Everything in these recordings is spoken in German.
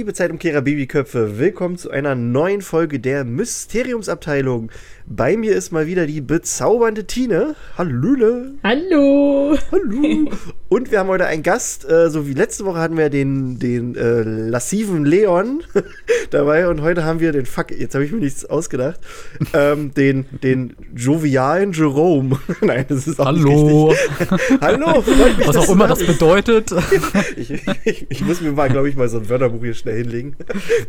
liebe Zeitumkehrer Babyköpfe. Willkommen zu einer neuen Folge der Mysteriumsabteilung. Bei mir ist mal wieder die bezaubernde Tine. Hallöle. Hallo. Hallo. Und wir haben heute einen Gast. Äh, so wie letzte Woche hatten wir den, den äh, lassiven Leon dabei. Und heute haben wir den, fuck, jetzt habe ich mir nichts ausgedacht, ähm, den, den jovialen Jerome. Nein, das ist auch Hallo. nicht richtig. Hallo. mich, Was auch immer da das bedeutet. Ich, ich, ich muss mir mal, glaube ich, mal so ein Wörterbuch hier schnell hinlegen,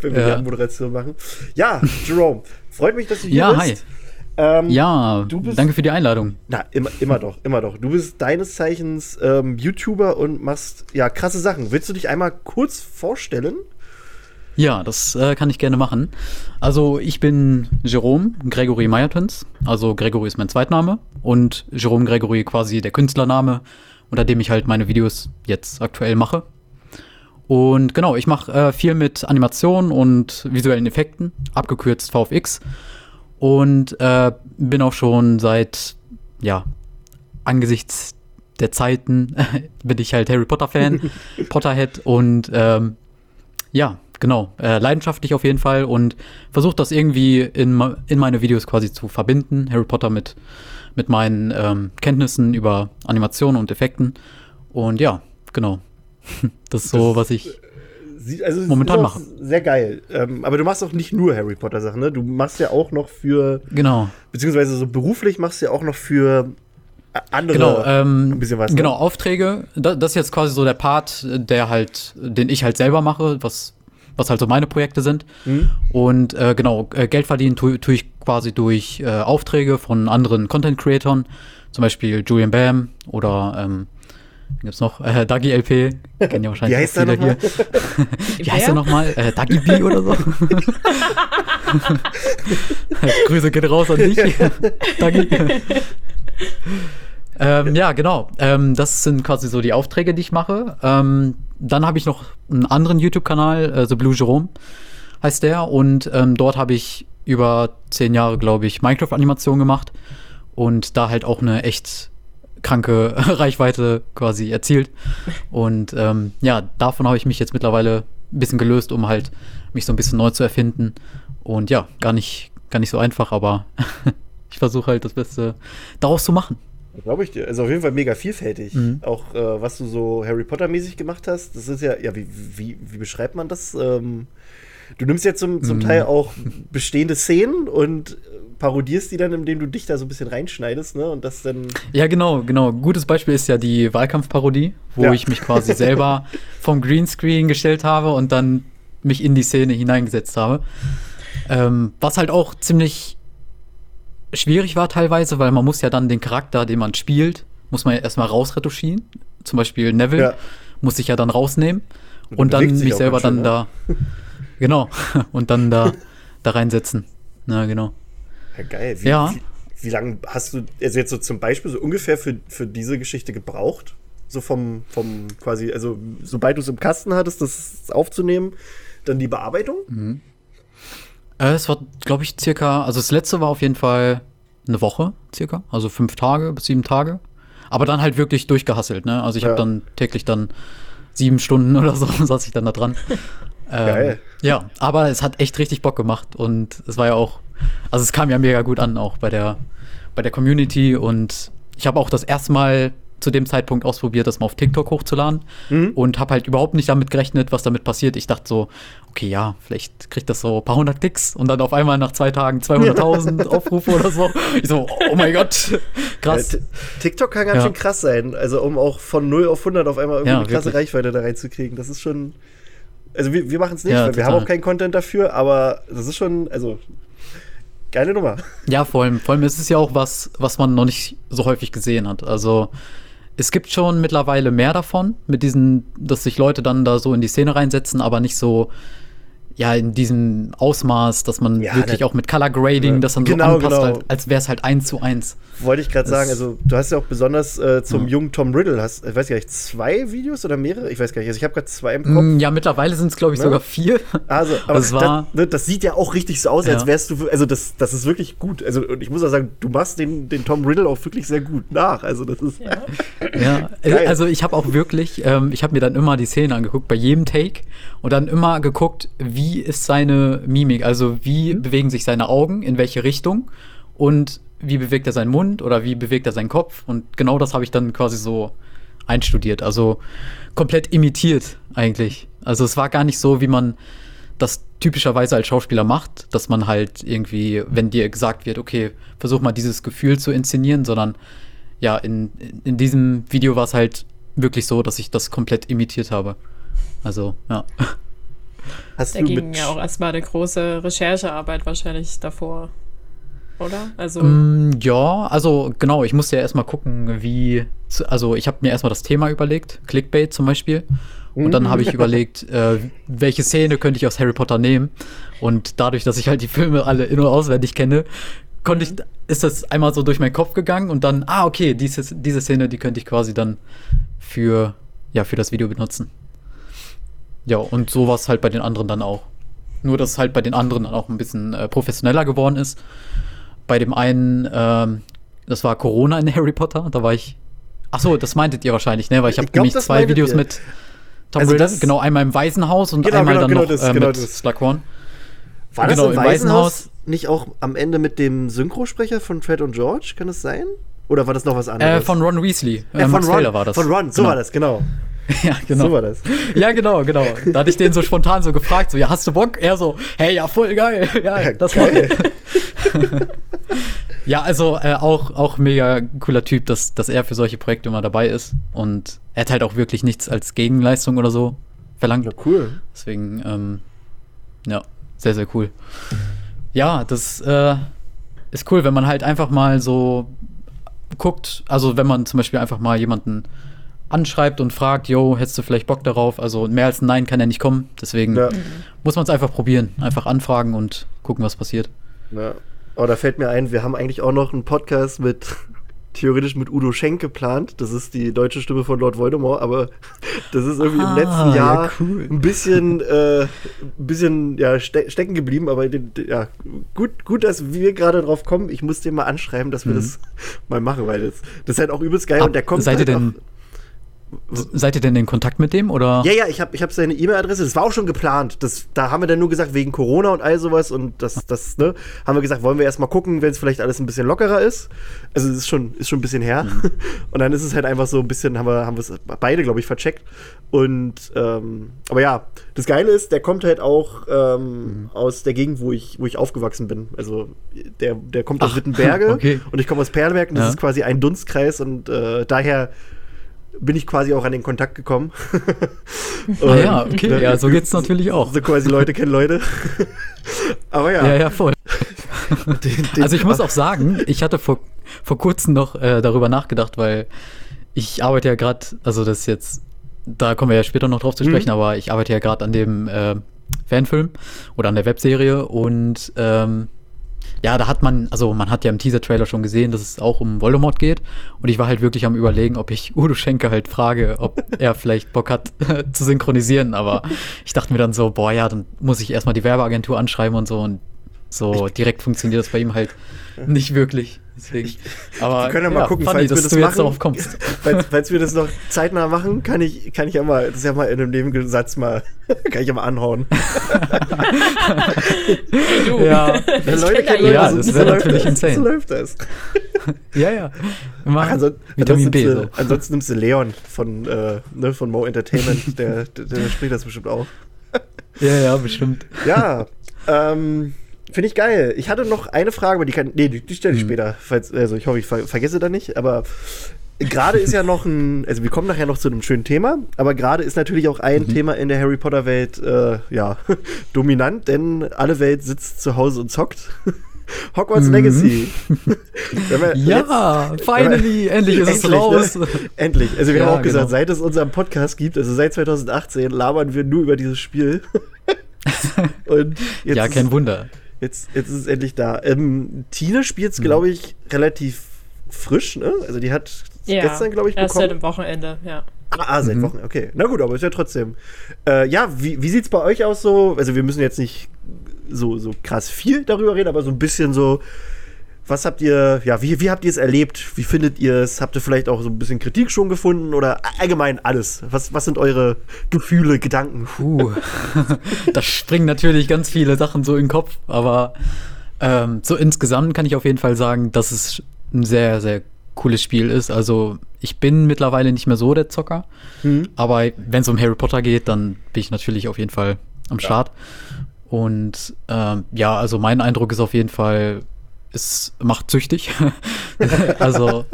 wenn wir Ja. die Anmoderation machen. Ja, Jerome, freut mich, dass du hier Ja, bist. Ähm, Ja, Du bist- danke für die Einladung. Na, immer, immer doch, immer doch. Du bist deines Zeichens ähm, YouTuber und machst ja krasse Sachen. Willst du dich einmal kurz vorstellen? Ja, das äh, kann ich gerne machen. Also ich bin Jerome Gregory Meyertons. Also Gregory ist mein Zweitname und Jerome Gregory quasi der Künstlername, unter dem ich halt meine Videos jetzt aktuell mache. Und genau, ich mache äh, viel mit Animationen und visuellen Effekten, abgekürzt VFX. Und äh, bin auch schon seit, ja, angesichts der Zeiten bin ich halt Harry Potter-Fan, Potterhead und ähm, ja, genau, äh, leidenschaftlich auf jeden Fall und versuche das irgendwie in, in meine Videos quasi zu verbinden, Harry Potter mit, mit meinen ähm, Kenntnissen über Animationen und Effekten. Und ja, genau. Das ist so, Das- was ich. Sie, also, Momentan ist auch mache. Sehr geil. Ähm, aber du machst auch nicht nur Harry Potter Sachen, ne? Du machst ja auch noch für, Genau. beziehungsweise so beruflich machst du ja auch noch für äh, andere Genau, ähm, ein bisschen was. ne? genau, Aufträge. Da, das ist jetzt quasi so der Part, der halt, den ich halt selber mache, was, was halt so meine Projekte sind. Mhm. Und äh, genau, äh, Geld verdienen tue tue ich quasi durch äh, Aufträge von anderen Content-Creatoren, zum Beispiel Julian Bam oder ähm, gibt's noch? Äh, Dagi LP, kennen ja wahrscheinlich Wie heißt auch der viele hier. Wie heißt der nochmal? Äh, Dagi B oder so? Grüße gehen raus an dich. Dagi. ähm, ja, genau. Ähm, das sind quasi so die Aufträge, die ich mache. Ähm, dann habe ich noch einen anderen YouTube-Kanal, äh, The Blue Jerome heißt der. Und ähm, dort habe ich über zehn Jahre, glaube ich, Minecraft-Animation gemacht. Und da halt auch eine echt kranke Reichweite quasi erzielt. Und ähm, ja, davon habe ich mich jetzt mittlerweile ein bisschen gelöst, um halt mich so ein bisschen neu zu erfinden. Und ja, gar nicht, gar nicht so einfach, aber ich versuche halt das Beste daraus zu machen. Glaube ich dir. Also auf jeden Fall mega vielfältig. Mhm. Auch äh, was du so Harry Potter-mäßig gemacht hast, das ist ja, ja, wie, wie, wie beschreibt man das? Ähm, du nimmst ja zum, zum Mhm. Teil auch bestehende Szenen und parodierst die dann, indem du dich da so ein bisschen reinschneidest, ne? Und das dann. Ja, genau, genau. Gutes Beispiel ist ja die Wahlkampfparodie, wo Ja. ich mich quasi selber vom Greenscreen gestellt habe und dann mich in die Szene hineingesetzt habe. Ähm, was halt auch ziemlich schwierig war teilweise, weil man muss ja dann den Charakter, den man spielt, muss man ja erstmal rausretuschieren. Zum Beispiel Neville Ja. muss ich ja dann rausnehmen Und und, dann mich selber schön, dann da, genau, und dann da, da reinsetzen. Na, genau. Ja, geil. Wie, Ja. Wie, wie lange hast du also jetzt so zum Beispiel so ungefähr für, für diese Geschichte gebraucht? So vom, vom quasi, also sobald du es im Kasten hattest, das aufzunehmen, dann die Bearbeitung? Mhm. Äh, es war, glaube ich, circa, also das letzte war auf jeden Fall eine Woche circa, also fünf Tage bis sieben Tage. Aber dann halt wirklich durchgehasselt, ne? Also ich Ja. habe dann täglich dann sieben Stunden oder so saß ich dann da dran. Ähm, Geil. Ja, aber es hat echt richtig Bock gemacht und es war ja auch, also es kam ja mega gut an, auch bei der, bei der Community und ich habe auch das erste Mal zu dem Zeitpunkt ausprobiert, das mal auf TikTok hochzuladen Mhm. und habe halt überhaupt nicht damit gerechnet, was damit passiert. Ich dachte so, okay, ja, vielleicht kriegt das so ein paar hundert Klicks und dann auf einmal nach zwei Tagen 200.000 Aufrufe oder so. Ich so, oh mein Gott, krass. Ja, TikTok kann ganz Ja. schön krass sein. Also, um auch von 0 auf 100 auf einmal irgendwie Ja, eine krasse wirklich. Reichweite da reinzukriegen. Das ist schon. Also, wir, wir machen es nicht, Ja, weil wir total. haben auch keinen Content dafür, aber das ist schon. Also, geile Nummer. Ja, vor allem, vor allem ist es ja auch was, was man noch nicht so häufig gesehen hat. Also es gibt schon mittlerweile mehr davon, mit diesen, dass sich Leute dann da so in die Szene reinsetzen, aber nicht so, ja, in diesem Ausmaß, dass man Ja, wirklich ne- auch mit Color Grading das dann Genau, so anpasst, genau. halt, als wäre es halt eins zu eins. Wollte ich gerade sagen, also du hast ja auch besonders äh, zum Ja. jungen Tom Riddle, hast, ich weiß gar nicht, zwei Videos oder mehrere? Ich weiß gar nicht, also ich habe gerade zwei im Kopf. Mm, Ja, mittlerweile sind es, glaube ich, Ne? sogar vier. Also, aber Das war- das, ne, das sieht ja auch richtig so aus, als Ja. wärst du, also das, das ist wirklich gut. Also und ich muss auch sagen, du machst den, den Tom Riddle auch wirklich sehr gut nach. Also das ist, Ja. Ja, Geil. also ich habe auch wirklich, ähm, ich habe mir dann immer die Szene angeguckt, bei jedem Take und dann immer geguckt, wie ist seine Mimik, also wie Mhm. bewegen sich seine Augen, in welche Richtung und wie bewegt er seinen Mund oder wie bewegt er seinen Kopf und genau das habe ich dann quasi so einstudiert, also komplett imitiert eigentlich. Also es war gar nicht so, wie man das typischerweise als Schauspieler macht, dass man halt irgendwie, wenn dir gesagt wird, okay, versuch mal dieses Gefühl zu inszenieren, sondern ja, in, in diesem Video war es halt wirklich so, dass ich das komplett imitiert habe. Also, ja. Hast Da ging ja auch erstmal eine große Recherchearbeit wahrscheinlich davor. Oder? Also, Mm, ja, also genau, ich musste ja erstmal gucken, wie. Also, ich habe mir erstmal das Thema überlegt, Clickbait zum Beispiel. Und dann habe ich überlegt, äh, welche Szene könnte ich aus Harry Potter nehmen. Und dadurch, dass ich halt die Filme alle in- und auswendig kenne, konnte ich, ist das einmal so durch meinen Kopf gegangen und dann, ah, okay, diese, diese Szene, die könnte ich quasi dann für, ja, für das Video benutzen. Ja, und so war es halt bei den anderen dann auch. Nur, dass es halt bei den anderen dann auch ein bisschen äh, professioneller geworden ist. Bei dem einen, ähm, das war Corona in Harry Potter, da war ich. Ach so, das meintet ihr wahrscheinlich, ne? Weil ich habe nämlich zwei Videos ihr. mit Tom Also Riddle, genau, einmal im Waisenhaus und Genau, einmal genau, dann genau noch das, äh, mit das. Slughorn. war das genau, im im Waisenhaus nicht auch am Ende mit dem Synchrosprecher von Fred und George? Kann das sein? Oder war das noch was anderes? Äh, von Ron Weasley. Äh, Äh, von Max Ron, Taylor war das. Von Ron, so genau. war das, genau. Ja, genau. So war das. Ja, genau, genau. Da hatte ich den so spontan so gefragt, so, ja, hast du Bock? Er so, hey, ja, voll geil. Ja, Ja, das geil. Ja, also äh, auch, auch mega cooler Typ, dass, dass er für solche Projekte immer dabei ist. Und er hat halt auch wirklich nichts als Gegenleistung oder so verlangt. Ja, cool. Deswegen, ähm, ja, sehr, sehr cool. Ja, das äh, ist cool, wenn man halt einfach mal so guckt, also wenn man zum Beispiel einfach mal jemanden anschreibt und fragt, yo, hättest du vielleicht Bock darauf? Also mehr als ein Nein kann ja nicht kommen, deswegen Ja. muss man es einfach probieren. Einfach anfragen und gucken, was passiert. Ja. Aber da fällt mir ein, wir haben eigentlich auch noch einen Podcast mit, theoretisch mit Udo Schenk geplant. Das ist die deutsche Stimme von Lord Voldemort, aber das ist irgendwie Ah, im letzten ja, Jahr cool. ein bisschen, äh, ein bisschen ja, ste stecken geblieben. Aber ja, gut, gut, dass wir gerade drauf kommen. Ich muss den mal anschreiben, dass wir Mhm. das mal machen, weil das, das ist halt auch übelst geil. Ah, und der kommt seid ihr halt denn- auch, Seid ihr denn in Kontakt mit dem oder? Ja, ja, ich habe ich hab seine E-Mail-Adresse, das war auch schon geplant. Das, da haben wir dann nur gesagt, wegen Corona und all sowas und das, das, ne, haben wir gesagt, wollen wir erstmal gucken, wenn es vielleicht alles ein bisschen lockerer ist. Also es ist schon, ist schon ein bisschen her. Mhm. Und dann ist es halt einfach so ein bisschen, haben wir, haben wir es beide, glaube ich, vercheckt. Und ähm, aber ja, das Geile ist, der kommt halt auch ähm, Mhm. aus der Gegend, wo ich, wo ich aufgewachsen bin. Also der, der kommt aus Ach, Wittenberge okay. und ich komme aus Perleberg und das Ja. ist quasi ein Dunstkreis und äh, daher bin ich quasi auch an den Kontakt gekommen. Ah ja, okay, ne, ja, so geht's natürlich auch. So quasi Leute kennen Leute. Aber ja, Ja, ja, voll. Den, den, Also ich muss auch sagen, ich hatte vor, vor kurzem noch äh, darüber nachgedacht, weil ich arbeite ja gerade, also das ist jetzt, da kommen wir ja später noch drauf zu sprechen, Mhm. aber ich arbeite ja gerade an dem äh, Fanfilm oder an der Webserie und ähm, ja, da hat man, also man hat ja im Teaser-Trailer schon gesehen, dass es auch um Voldemort geht. Und ich war halt wirklich am überlegen, ob ich Udo Schenke halt frage, ob er vielleicht Bock hat zu synchronisieren, aber ich dachte mir dann so, boah ja, dann muss ich erstmal die Werbeagentur anschreiben und so. Und so direkt funktioniert das bei ihm halt nicht wirklich. Deswegen. Aber Wir können ja mal gucken, funny, falls wir dass das du jetzt machen. darauf kommst. falls, falls wir das noch zeitnah machen, kann ich, kann ich ja mal, das ist ja mal in einem Nebensatz mal, kann ich ja mal anhauen. Du. Ja. Ja, Leute kennen Ja, so- das so wäre läuft natürlich das, insane. So läuft das. Ja, ja. Ach, ansonsten, Vitamin B. ansonsten, So. ansonsten nimmst du Leon von, äh, ne, von Mo Entertainment, der, der, der spricht das bestimmt auch. Ja, ja, bestimmt. Ja, ähm, finde ich geil. Ich hatte noch eine Frage, aber die kann, nee, die, die stelle ich Mhm. später. Falls, also ich hoffe, ich ver vergesse da nicht, aber gerade ist ja noch ein, also wir kommen nachher noch zu einem schönen Thema, aber gerade ist natürlich auch ein Mhm. Thema in der Harry Potter Welt, äh, ja, dominant, denn alle Welt sitzt zu Hause und zockt. Hogwarts Mhm. Legacy. Wir Ja, finally, endlich ist es Endlich, raus. Ne? Endlich. Also wir Ja, haben auch gesagt, genau. seit es unseren Podcast gibt, also seit 2018, labern wir nur über dieses Spiel. Ja, kein Wunder. Jetzt, jetzt ist es endlich da. Ähm, Tine spielt es, Mhm. glaube ich, relativ frisch, ne? Also die hat Ja, gestern, glaube ich, erst seit bekommen. dem Wochenende, ja. Ah, ah, seit Mhm. Wochen, okay. Na gut, aber ist ja trotzdem. Äh, ja, wie, wie sieht es bei euch aus so? Also wir müssen jetzt nicht so, so krass viel darüber reden, aber so ein bisschen so, was habt ihr, ja, wie, wie habt ihr es erlebt? Wie findet ihr es? Habt ihr vielleicht auch so ein bisschen Kritik schon gefunden oder allgemein alles? Was, was sind eure Gefühle, Gedanken? Puh. da springen natürlich ganz viele Sachen so in den Kopf, aber ähm, so insgesamt kann ich auf jeden Fall sagen, dass es ein sehr, sehr cooles Spiel ist. Also ich bin mittlerweile nicht mehr so der Zocker, Hm? aber wenn es um Harry Potter geht, dann bin ich natürlich auf jeden Fall am Start. Und ähm, ja, also mein Eindruck ist auf jeden Fall, es macht süchtig. also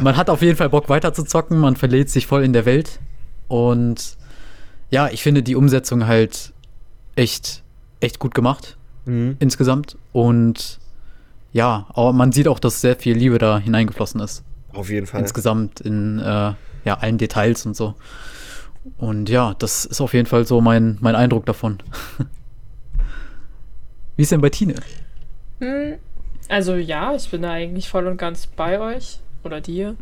man hat auf jeden Fall Bock weiter zu zocken, man verliert sich voll in der Welt. Und ja, ich finde die Umsetzung halt echt, echt gut gemacht Mhm. insgesamt. Und ja, aber man sieht auch, dass sehr viel Liebe da hineingeflossen ist. Auf jeden Fall. Insgesamt in äh, ja, allen Details und so. Und ja, das ist auf jeden Fall so mein, mein Eindruck davon. Wie ist denn bei Tine? Hm, Also ja, ich bin da eigentlich voll und ganz bei euch oder dir.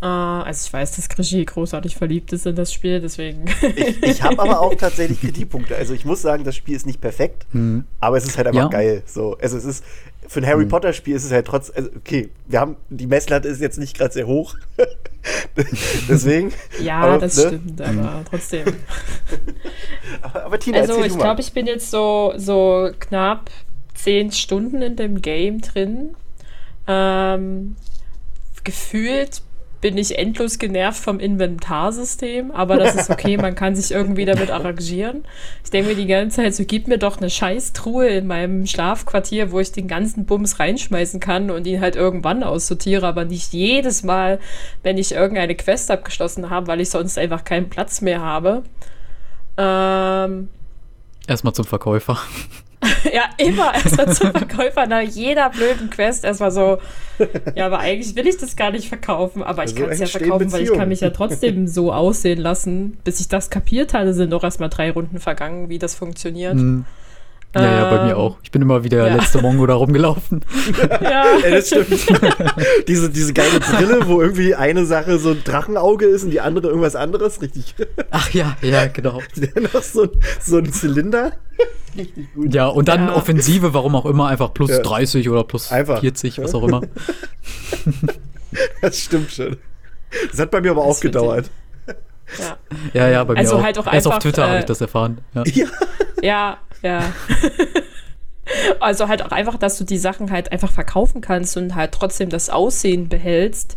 Äh, also ich weiß, dass Krischi großartig verliebt ist in das Spiel, deswegen. Ich, ich habe aber auch tatsächlich Kritikpunkte. Also ich muss sagen, das Spiel ist nicht perfekt, Hm. aber es ist halt einfach Ja. geil. So, also es ist für ein Harry Hm. Potter Spiel ist es halt trotz, also okay, wir haben die Messlatte ist jetzt nicht gerade sehr hoch, deswegen. ja, Aber, das ne? stimmt, aber trotzdem. Aber, aber Tina, Also ich glaube, ich bin jetzt so, so knapp zehn Stunden in dem Game drin. Ähm, gefühlt bin ich endlos genervt vom Inventarsystem, aber das ist okay, man kann sich irgendwie damit arrangieren. Ich denke mir die ganze Zeit, so gib mir doch eine scheiß Truhe in meinem Schlafquartier, wo ich den ganzen Bums reinschmeißen kann und ihn halt irgendwann aussortiere, aber nicht jedes Mal, wenn ich irgendeine Quest abgeschlossen habe, weil ich sonst einfach keinen Platz mehr habe. Ähm, Erstmal zum Verkäufer. ja, immer erstmal zum Verkäufer nach jeder blöden Quest erstmal so, ja, aber eigentlich will ich das gar nicht verkaufen, aber ich So kann es ja verkaufen, weil ich kann mich ja trotzdem so aussehen lassen. Bis ich das kapiert hatte, sind doch erstmal drei Runden vergangen, wie das funktioniert. Hm. Ja, ja, bei mir Ähm, auch. Ich bin immer wie der ja. letzte Mongo da rumgelaufen. Ja, Ja, das stimmt. diese, diese geile Brille, wo irgendwie eine Sache so ein Drachenauge ist und die andere irgendwas anderes, richtig. Ach ja, ja, genau. noch so, ein- so ein Zylinder. Richtig gut. Ja, und dann Ja. Offensive, warum auch immer, einfach plus Ja. 30 oder plus Einfach. 40, was auch immer. Das stimmt schon. Das hat bei mir aber auch Das ich- gedauert. ja. Ja, ja, bei mir Also auch. halt auch Erst auf einfach, Twitter habe äh, ich das erfahren. Ja. Ja. Ja, ja. also halt auch einfach, dass du die Sachen halt einfach verkaufen kannst und halt trotzdem das Aussehen behältst.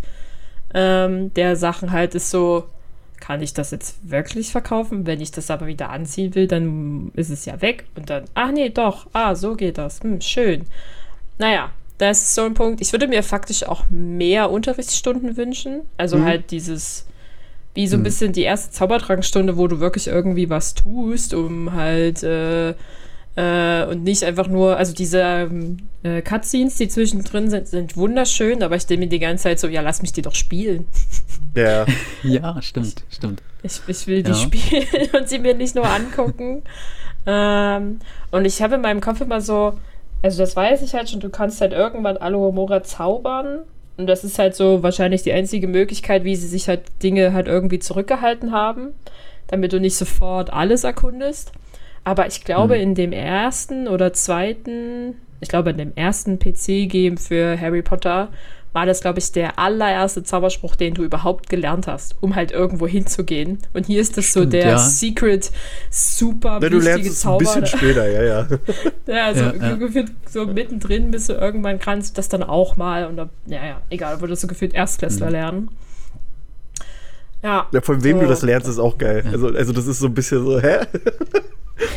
Ähm, der Sachen halt ist so, kann ich das jetzt wirklich verkaufen? Wenn ich das aber wieder anziehen will, dann ist es ja weg. Und dann, ach nee, doch, ah, so geht das. Hm, schön. Naja, das ist so ein Punkt. Ich würde mir faktisch auch mehr Unterrichtsstunden wünschen. Also Mhm. halt dieses, wie so ein Mhm. bisschen die erste Zaubertrankstunde, wo du wirklich irgendwie was tust, um halt äh, äh, und nicht einfach nur, also diese ähm, äh, Cutscenes, die zwischendrin sind, sind wunderschön, aber ich denke mir die ganze Zeit so, ja, lass mich die doch spielen. Ja. ja, stimmt, stimmt. Ich, ich will die Ja. spielen und sie mir nicht nur angucken. ähm, und ich habe in meinem Kopf immer so, also das weiß ich halt schon, du kannst halt irgendwann Alohomora zaubern. Und das ist halt so wahrscheinlich die einzige Möglichkeit, wie sie sich halt Dinge halt irgendwie zurückgehalten haben, damit du nicht sofort alles erkundest. Aber ich glaube, Hm. in dem ersten oder zweiten, ich glaube, in dem ersten PC-Game für Harry Potter war das, glaube ich, der allererste Zauberspruch, den du überhaupt gelernt hast, um halt irgendwo hinzugehen. Und hier ist das so Stimmt, der ja. Secret, super Na, du lernst wichtige es ein Zauber. bisschen später, ja, ja. Ja, also Ja, ja. gefühlt so mittendrin bist du irgendwann kannst du das dann auch mal und dann, ja, ja, egal, würdest du gefühlt Erstklässler Mhm. lernen. Ja. ja. Von wem So. du das lernst, ist auch geil. Also, also das ist so ein bisschen so, hä?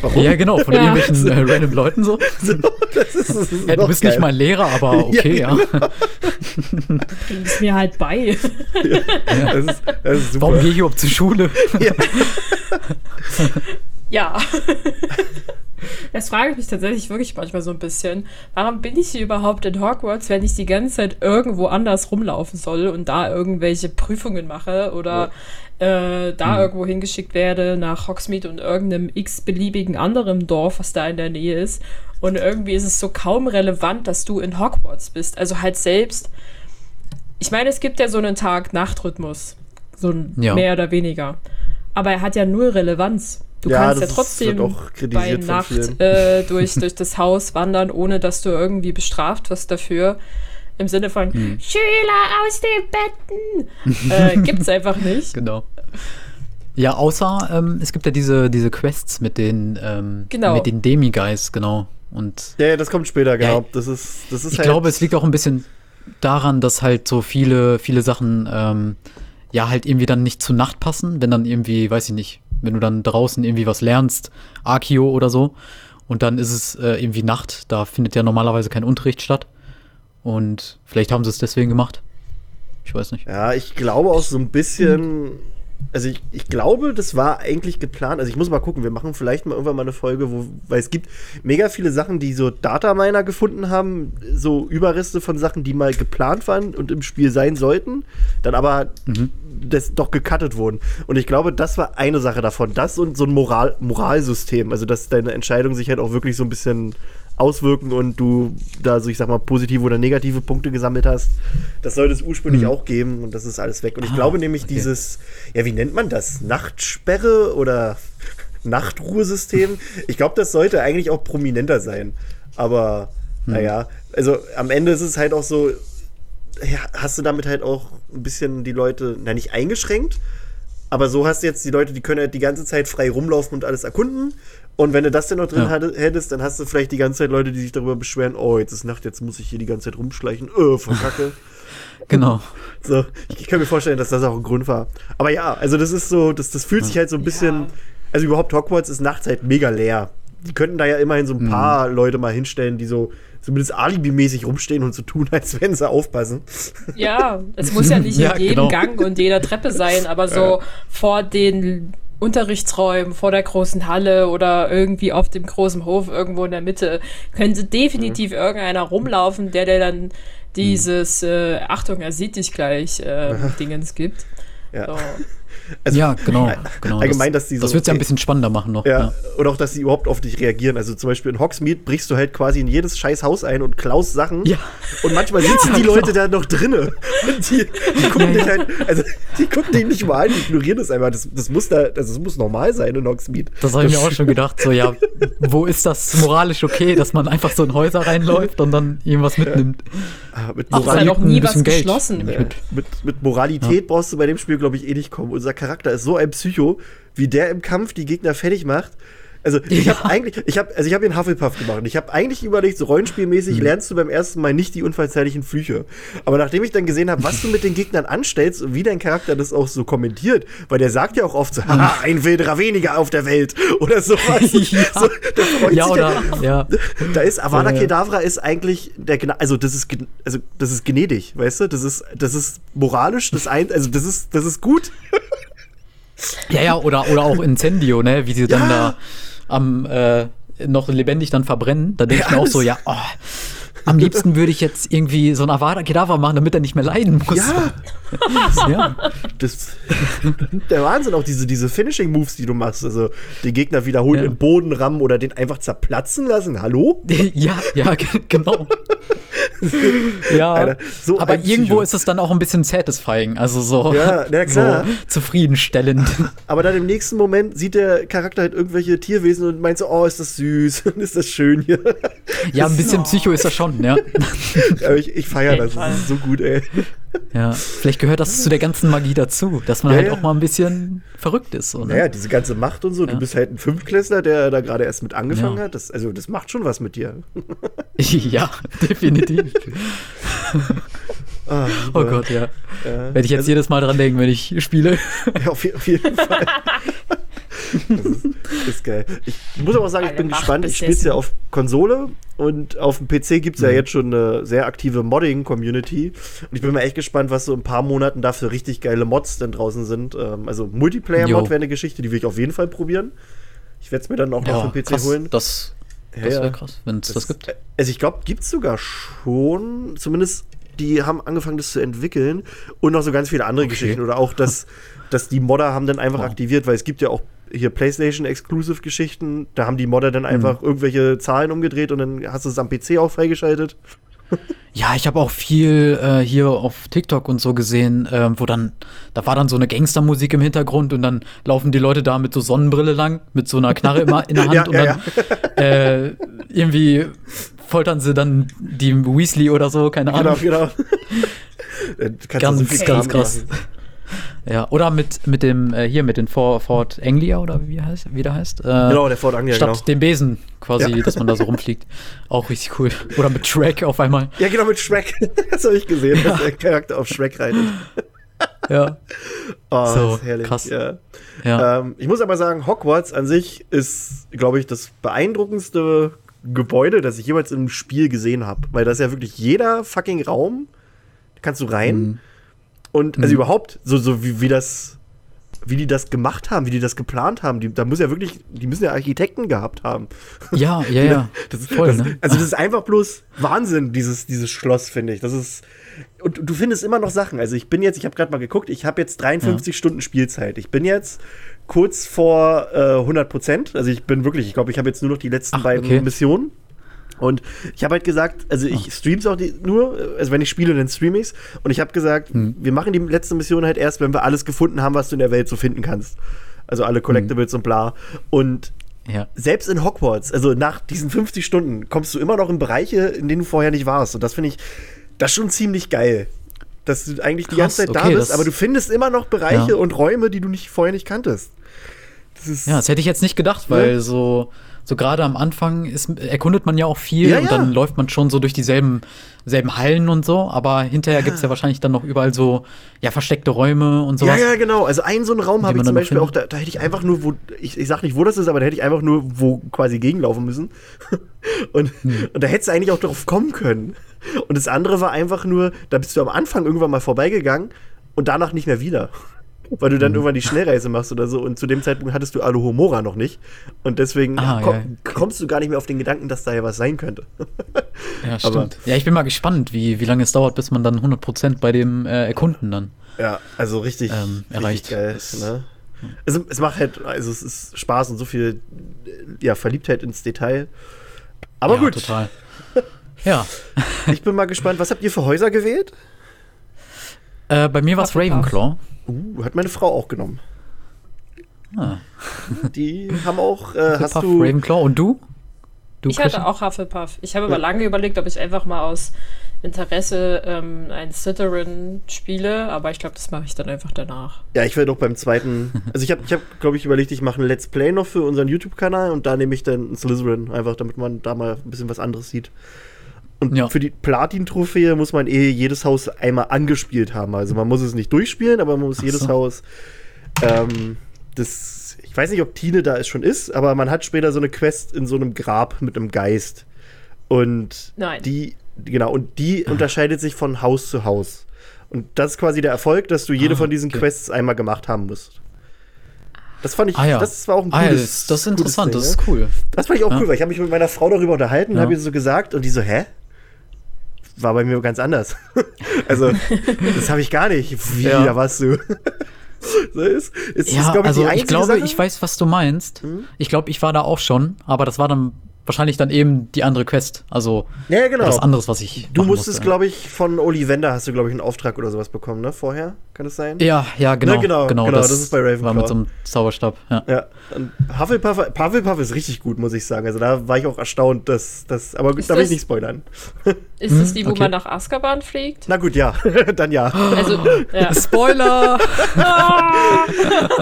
Warum? Ja, genau, von Ja. irgendwelchen äh, random Leuten so. So, das ist, das ist Ja, du bist geil. nicht mein Lehrer, aber okay, ja. Bring es mir halt bei. Das ist, das ist super. Warum gehe ich überhaupt zur Schule? ja. Das frage ich mich tatsächlich wirklich manchmal so ein bisschen. Warum bin ich hier überhaupt in Hogwarts, wenn ich die ganze Zeit irgendwo anders rumlaufen soll und da irgendwelche Prüfungen mache oder äh, da Hm. irgendwo hingeschickt werde, nach Hogsmeade und irgendeinem x-beliebigen anderen Dorf, was da in der Nähe ist. Und irgendwie ist es so kaum relevant, dass du in Hogwarts bist. Also halt selbst. Ich meine, es gibt ja so einen Tag-Nacht-Rhythmus. So ein Ja. mehr oder weniger. Aber er hat ja null Relevanz. Du Ja, kannst ja trotzdem bei Nacht äh, durch, durch das Haus wandern, ohne dass du irgendwie bestraft wirst dafür. Im Sinne von Hm. Schüler aus den Betten. äh, gibt's einfach nicht. Genau. Ja, außer ähm, es gibt ja diese, diese Quests mit den, ähm, Genau. mit den Demiguys, genau. Und Ja, ja, das kommt später, genau. Ja, das ist, das ist ich halt, glaube, es liegt auch ein bisschen daran, dass halt so viele, viele Sachen ähm, ja halt irgendwie dann nicht zur Nacht passen, wenn dann irgendwie, weiß ich nicht, wenn du dann draußen irgendwie was lernst, Arkio oder so, und dann ist es äh, irgendwie Nacht, da findet ja normalerweise kein Unterricht statt. Und vielleicht haben sie es deswegen gemacht. Ich weiß nicht. Ja, ich glaube auch so ein bisschen. Also ich, ich glaube, das war eigentlich geplant. Also ich muss mal gucken, wir machen vielleicht mal irgendwann mal eine Folge, wo, weil es gibt mega viele Sachen, die so Dataminer gefunden haben, so Überreste von Sachen, die mal geplant waren und im Spiel sein sollten, dann aber das doch gecuttet wurden. Und ich glaube, das war eine Sache davon. Das und so ein Moral, Moralsystem, also dass deine Entscheidungen sich halt auch wirklich so ein bisschen auswirken und du da so, ich sag mal, positive oder negative Punkte gesammelt hast. Das sollte es ursprünglich auch geben und das ist alles weg. Und ich Ah, glaube nämlich okay. dieses, ja, wie nennt man das? Nachtsperre oder Nachtruhesystem? Ich glaube, das sollte eigentlich auch prominenter sein. Aber, naja, also am Ende ist es halt auch so, ja, hast du damit halt auch ein bisschen die Leute, na nicht eingeschränkt, aber so hast du jetzt die Leute, die können halt die ganze Zeit frei rumlaufen und alles erkunden. Und wenn du das denn noch drin Ja. hättest, dann hast du vielleicht die ganze Zeit Leute, die sich darüber beschweren, oh, jetzt ist Nacht, jetzt muss ich hier die ganze Zeit rumschleichen, öh, verkacke. Genau. so, ich, ich kann mir vorstellen, dass das auch ein Grund war. Aber ja, also das ist so, das, das fühlt sich halt so ein bisschen, also überhaupt Hogwarts ist nachts halt mega leer. Die könnten da ja immerhin so ein paar Leute mal hinstellen, die so zumindest alibimäßig rumstehen und so tun, als wenn sie aufpassen. Ja, es muss ja nicht Ja, in jedem genau. Gang und jeder Treppe sein, aber so vor den Unterrichtsräumen, vor der großen Halle oder irgendwie auf dem großen Hof irgendwo in der Mitte, könnte definitiv Mhm. irgendeiner rumlaufen, der der dann dieses äh, Achtung, er sieht dich gleich äh, Dingens gibt. Ja. So. Also, ja, genau. genau allgemein, dass die so- Das wird es ja ein bisschen spannender machen noch. Ja, und auch, dass sie überhaupt auf dich reagieren. Also zum Beispiel in Hogsmeade brichst du halt quasi in jedes scheiß Haus ein und klaust Sachen. Ja. Und manchmal sitzen die Leute da noch drinne. Und die, die gucken dich halt, also die gucken dich nicht mal an, die ignorieren das einfach. Das, das muss da, also das muss normal sein in Hogsmeade. Das habe ich mir auch schon gedacht, so ja, wo ist das moralisch okay, dass man einfach so in Häuser reinläuft und dann irgendwas mitnimmt? Ah, Mit, Ach, ist Moral halt auch ein nie was Geld, geschlossen. Ja. mit. mit, mit Moralität brauchst du bei dem Spiel, glaube ich, eh nicht kommen. Unser Charakter ist so ein Psycho, wie der im Kampf die Gegner fertig macht. Also ich Ja. habe eigentlich, ich habe, also ich habe den Hufflepuff gemacht. Und ich habe eigentlich überlegt, so rollenspielmäßig lernst du beim ersten Mal nicht die unverzeihlichen Flüche. Aber nachdem ich dann gesehen habe, was du mit den Gegnern anstellst und wie dein Charakter das auch so kommentiert, weil der sagt ja auch oft so, haha, ein Wilderer weniger auf der Welt oder sowas. Ja. so, der freut Ja, sich oder, ja. da ist Avada Ja. Kedavra ist eigentlich der also das ist gen- also das ist gnädig, weißt du? Das ist das ist moralisch, das ein also das ist das ist gut. Ja, ja, oder, oder auch Incendio, ne, wie sie dann Ja. da am, äh, noch lebendig dann verbrennen. Da denke ich mir auch so, ja, oh, am liebsten würde ich jetzt irgendwie so ein Avada Kedavra machen, damit er nicht mehr leiden muss. Ja, ja. das der Wahnsinn auch diese diese Finishing Moves, die du machst, also den Gegner wiederholt Ja. in den Boden rammen oder den einfach zerplatzen lassen. Hallo? Ja, ja, ge- genau. ja, Alter, so aber Psycho. irgendwo ist es dann auch ein bisschen satisfying, also so, Ja, na klar. so zufriedenstellend. Aber dann im nächsten Moment sieht der Charakter halt irgendwelche Tierwesen und meint so, oh, ist das süß, ist das schön hier. Ja, ein bisschen Psycho ist das schon, ja. Aber ich, ich feiere das, das ist so gut, ey. Ja, vielleicht gehört das zu der ganzen Magie dazu, dass man Ja, halt ja. auch mal ein bisschen verrückt ist. Ne? Naja, diese ganze Macht und so. Ja. Du bist halt ein Fünftklässler, der da gerade erst mit angefangen hat. Das, also, das macht schon was mit dir. ja, definitiv. Ah, Oh. Gott, ja. Werde ich jetzt Also, jedes Mal dran denken, wenn ich spiele. ja, auf jeden Fall. Das ist, ist geil. Ich muss aber auch sagen, ich bin gespannt. Ich spiele es ja auf Konsole und auf dem PC gibt es Mhm. ja jetzt schon eine sehr aktive Modding-Community. Und ich bin mal echt gespannt, was so in ein paar Monaten da für richtig geile Mods denn draußen sind. Ähm, also Multiplayer-Mod wäre eine Geschichte, die will ich auf jeden Fall probieren. Ich werde es mir dann auch noch für den PC krass, holen. Das, Ja, das ja. wäre krass, wenn es das, gibt. Also ich glaube, gibt es sogar schon, zumindest die haben angefangen, das zu entwickeln und noch so ganz viele andere Okay. Geschichten. Oder auch, dass, dass die Modder haben dann einfach Wow. aktiviert, weil es gibt ja auch hier PlayStation-Exclusive-Geschichten. Da haben die Modder dann einfach Mhm. irgendwelche Zahlen umgedreht und dann hast du es am PC auch freigeschaltet. Ja, ich habe auch viel äh, hier auf TikTok und so gesehen, ähm, wo dann, da war dann so eine Gangstermusik im Hintergrund und dann laufen die Leute da mit so Sonnenbrille lang, mit so einer Knarre immer in der Hand Ja, und ja, dann Äh, irgendwie foltern sie dann die Weasley oder so, keine Genau, Ahnung. genau. Äh, kannst Ganz, ganz krass. machen. Ja, oder mit, mit dem, äh, hier, mit Fort, Fort Anglia oder wie, heißt, wie der heißt. Äh, Genau, der Ford Anglia, Statt genau. dem Besen quasi, Ja. dass man da so rumfliegt. Auch richtig cool. Oder mit Shrek auf einmal. Ja, genau, mit Shrek. Das habe ich gesehen, dass der Charakter auf Shrek reitet. Ja. Oh, So, das ist herrlich. krass. Ja. Ja. Ähm, ich muss aber sagen, Hogwarts an sich ist, glaube ich, das beeindruckendste Gebäude, das ich jemals im Spiel gesehen habe. Weil da ist ja wirklich jeder fucking Raum, da kannst du rein. Mhm. Und also Mhm. überhaupt, so, so wie, wie das, wie die das gemacht haben, wie die das geplant haben, die, da muss ja wirklich, die müssen ja Architekten gehabt haben. ja, ja, ja. Das ist, Voll, das, ne? Also das ist einfach bloß Wahnsinn, dieses, dieses Schloss, finde ich. Das ist. Und du findest immer noch Sachen. Also ich bin jetzt, ich habe gerade mal geguckt, ich habe jetzt 53 Stunden Spielzeit. Ich bin jetzt kurz vor äh, 100 Prozent. Also ich bin wirklich, ich glaube, ich habe jetzt nur noch die letzten Ach, beiden okay. Missionen. Und ich habe halt gesagt, also ich stream's auch die, nur, also wenn ich spiele, dann stream ich's. Und ich habe gesagt, Hm. wir machen die letzte Mission halt erst, wenn wir alles gefunden haben, was du in der Welt so finden kannst. Also alle Collectibles und bla. Und Ja. selbst in Hogwarts, also nach diesen 50 Stunden, kommst du immer noch in Bereiche, in denen du vorher nicht warst. Und das finde ich, das ist schon ziemlich geil. Dass du eigentlich die Krass, ganze Zeit da okay, bist, das- aber du findest immer noch Bereiche Ja. und Räume, die du nicht vorher nicht kanntest. Das. Ja, das hätte ich jetzt nicht gedacht, weil Ne? so, so gerade am Anfang ist, erkundet man ja auch viel Ja, und ja. dann läuft man schon so durch dieselben selben Hallen und so, aber hinterher gibt's ja wahrscheinlich dann noch überall so, ja, versteckte Räume und ja, sowas. ja, genau. Also einen so einen Raum habe ich zum Beispiel auch, da, da hätte ich einfach nur, wo, ich, ich sag nicht, wo das ist, aber da hätte ich einfach nur, wo quasi gegenlaufen müssen. Und, Hm. und da hättest du eigentlich auch drauf kommen können. Und das andere war einfach nur, da bist du am Anfang irgendwann mal vorbeigegangen und danach nicht mehr wieder. Weil du dann Hm. irgendwann die Schnellreise machst oder so. Und zu dem Zeitpunkt hattest du Alohomora noch nicht. Und deswegen Ah, ja, okay. kommst du gar nicht mehr auf den Gedanken, dass da ja was sein könnte. Ja, Aber- stimmt. ja, ich bin mal gespannt, wie, wie lange es dauert, bis man dann 100% bei dem äh, Erkunden dann. Ja, also richtig, Ähm, richtig erreicht. geil. Das- Ne? Also, es macht halt, also es ist Spaß und so viel ja, Verliebtheit ins Detail. Aber ja, gut, total. Ja, ich bin mal gespannt. Was habt ihr für Häuser gewählt? Äh, bei mir war es. Ravenclaw. Uh, hat meine Frau auch genommen. Ah, Die haben auch, äh, hast Hufflepuff, du. Ravenclaw und du? Du Ich hatte Christian? auch Hufflepuff. Ich habe aber lange überlegt, ob ich einfach mal aus Interesse ähm, ein Slytherin spiele, aber ich glaube, das mache ich dann einfach danach. Ja, ich werde auch beim zweiten. Also ich habe, ich hab, glaube ich, überlegt, ich mache ein Let's Play noch für unseren YouTube-Kanal und da nehme ich dann einen Slytherin, einfach damit man da mal ein bisschen was anderes sieht. Und Ja. für die Platin-Trophäe muss man eh jedes Haus einmal angespielt haben. Also man muss es nicht durchspielen, aber man muss Ach jedes so. Haus. Ähm, das, ich weiß nicht, ob Tine da es schon ist, aber man hat später so eine Quest in so einem Grab mit einem Geist. Und Nein. die, genau, und die unterscheidet sich von Haus zu Haus. Und das ist quasi der Erfolg, dass du jede Ah, von diesen okay. Quests einmal gemacht haben musst. Das fand ich, Ah ja. das war auch ein Ah, ja, cooles, das, das ist cooles interessant, Ding, das ne? ist cool. Das fand ich auch Ja. cool, weil ich habe mich mit meiner Frau darüber unterhalten und Ja. habe ihr so gesagt und die so, hä? War bei mir ganz anders. also, das habe ich gar nicht. Wie, Ja. da warst du? so ist, ist, Ja, ist glaub also die ich glaube, Sache. ich weiß, was du meinst. Hm? Ich glaube, ich war da auch schon, aber das war dann wahrscheinlich dann eben die andere Quest. Also Ja, genau. was anderes, was ich. Du musstest, musste. glaube ich, von Ollivander hast du, glaube ich, einen Auftrag oder sowas bekommen, ne? Vorher? Kann das sein? Ja, ja, genau. Ne, genau, genau, das ist bei Ravenclaw. War mit so einem Zauberstab, ja. Ja, und Hufflepuff, Hufflepuff ist richtig gut, muss ich sagen. Also da war ich auch erstaunt, dass das. Aber gut, Ist da will ich das- nicht spoilern. Ist Hm, das die, wo okay. man nach Azkaban fliegt? Na gut, ja. Dann ja. Also, ja. Spoiler!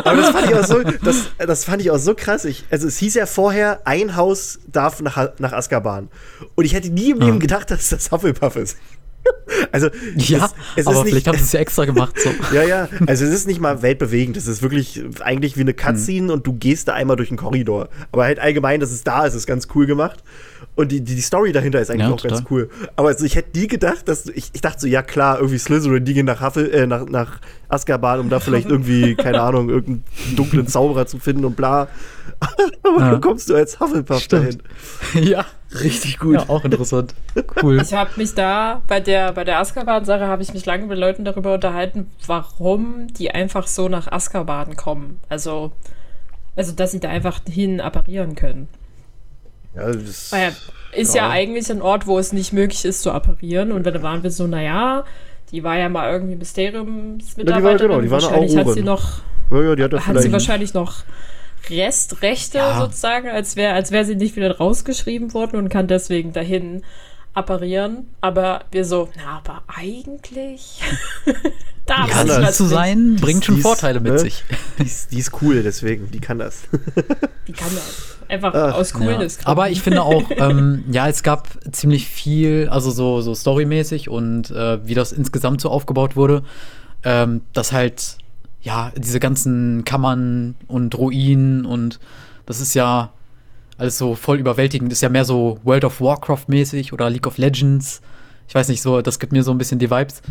Aber das fand ich auch so, das, das fand ich auch so krass. Ich, also es hieß ja vorher, ein Haus darf nach, nach Azkaban. Und ich hätte nie im Leben Ah. gedacht, dass das Hufflepuff ist. Also, ja, es, es aber vielleicht nicht, haben sie es ja extra gemacht. So. Ja, ja. Also es ist nicht mal weltbewegend. Es ist wirklich eigentlich wie eine Cutscene und du gehst da einmal durch einen Korridor. Aber halt allgemein, dass es da ist, ist ganz cool gemacht. Und die, die, die Story dahinter ist eigentlich Ja, auch ganz total. cool. Aber also ich hätte nie gedacht, dass ich, ich dachte so, ja klar, irgendwie Slytherin, die gehen nach Huffle, äh, nach, nach Azkaban, um da vielleicht irgendwie, keine Ahnung, irgendeinen dunklen Zauberer zu finden und bla. Aber Ja. dann kommst du als Hufflepuff Stimmt. dahin. ja, Richtig gut. Ja, auch interessant. Cool. Ich habe mich da bei der bei der Azkaban-Sache habe ich mich lange mit Leuten darüber unterhalten, warum die einfach so nach Azkaban kommen. Also also dass sie da einfach hin apparieren können. Ja, das, Weil ja, ist ja. Ja. eigentlich ein Ort, wo es nicht möglich ist zu apparieren. Und dann waren wir so, naja, die war ja mal irgendwie Mysteriumsmitarbeiterin. genau, die war eine wahrscheinlich hat sie noch ja, ja, die hat, hat sie wahrscheinlich noch Restrechte Ja. sozusagen, als wäre als wär sie nicht wieder rausgeschrieben worden und kann deswegen dahin apparieren. Aber wir so, na, aber eigentlich darf Ja, das zu sein, bringt schon Die ist, Vorteile mit ne? sich. Die ist, die ist cool, deswegen, die kann das. Die kann das. Einfach Ach, aus Ja. Coolness. Aber ich finde auch, ähm, ja, es gab ziemlich viel, also so, so storymäßig und äh, wie das insgesamt so aufgebaut wurde, ähm, dass halt, ja, diese ganzen Kammern und Ruinen und das ist ja alles so voll überwältigend, ist ja mehr so World of Warcraft mäßig oder League of Legends. Ich weiß nicht, so, das gibt mir so ein bisschen die Vibes.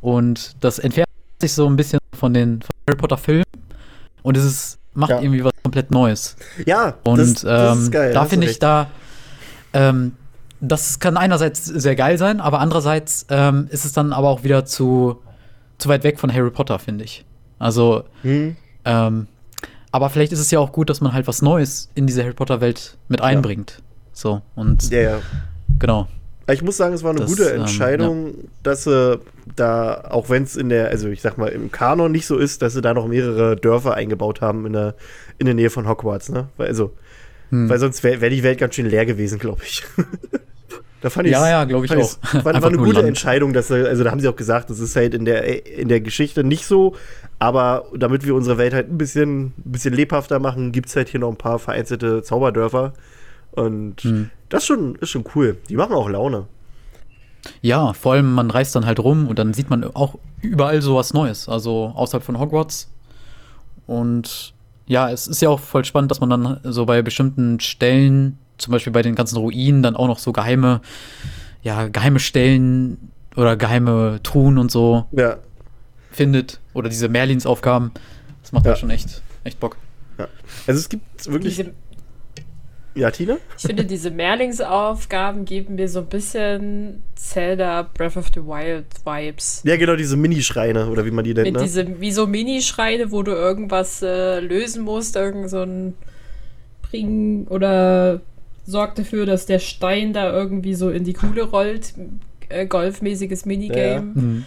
Und das entfernt sich so ein bisschen von den von Harry Potter Filmen. Und es ist, macht Ja. irgendwie was komplett Neues. Ja, Und das, das ähm, ist geil. da finde ich da, ähm, das kann einerseits sehr geil sein, aber andererseits ähm, ist es dann aber auch wieder zu, zu weit weg von Harry Potter, finde ich. Also, Hm. ähm, aber vielleicht ist es ja auch gut, dass man halt was Neues in diese Harry Potter-Welt mit einbringt. So, und Ja, ja. genau. Ich muss sagen, es war eine Das, gute ähm, Entscheidung, dass sie da, auch wenn es in der, also ich sag mal, im Kanon nicht so ist, dass sie da noch mehrere Dörfer eingebaut haben in der, in der Nähe von Hogwarts, ne? Weil, also, Hm. weil sonst wäre wär die Welt ganz schön leer gewesen, glaube ich. da fand ich Ja, ja, glaub ich auch. War, war eine gute Land. Entscheidung, dass sie, also da haben sie auch gesagt, das ist halt in der, in der Geschichte nicht so, aber damit wir unsere Welt halt ein bisschen, ein bisschen lebhafter machen, gibt es halt hier noch ein paar vereinzelte Zauberdörfer. Und Hm. das schon, ist schon cool. Die machen auch Laune. Ja, vor allem man reist dann halt rum und dann sieht man auch überall sowas Neues, also außerhalb von Hogwarts. Und ja, es ist ja auch voll spannend, dass man dann so bei bestimmten Stellen, zum Beispiel bei den ganzen Ruinen, dann auch noch so geheime, ja, geheime Stellen oder geheime Truhen und so Ja, findet. Oder diese Merlins-Aufgaben. Das macht ja. Ja. schon echt, echt Bock. also es gibt wirklich. Diese, ja, Tina? ich finde, diese Mehrlingsaufgaben geben mir so ein bisschen Zelda Breath of the Wild Vibes. Ja, genau, diese Minischreine oder wie man die nennt, Mit ne? diesem, wie so Minischreine, wo du irgendwas äh, lösen musst, irgend so ein bringen oder sorgt dafür, dass der Stein da irgendwie so in die Kuhle rollt. Äh, golfmäßiges Minigame. Mhm.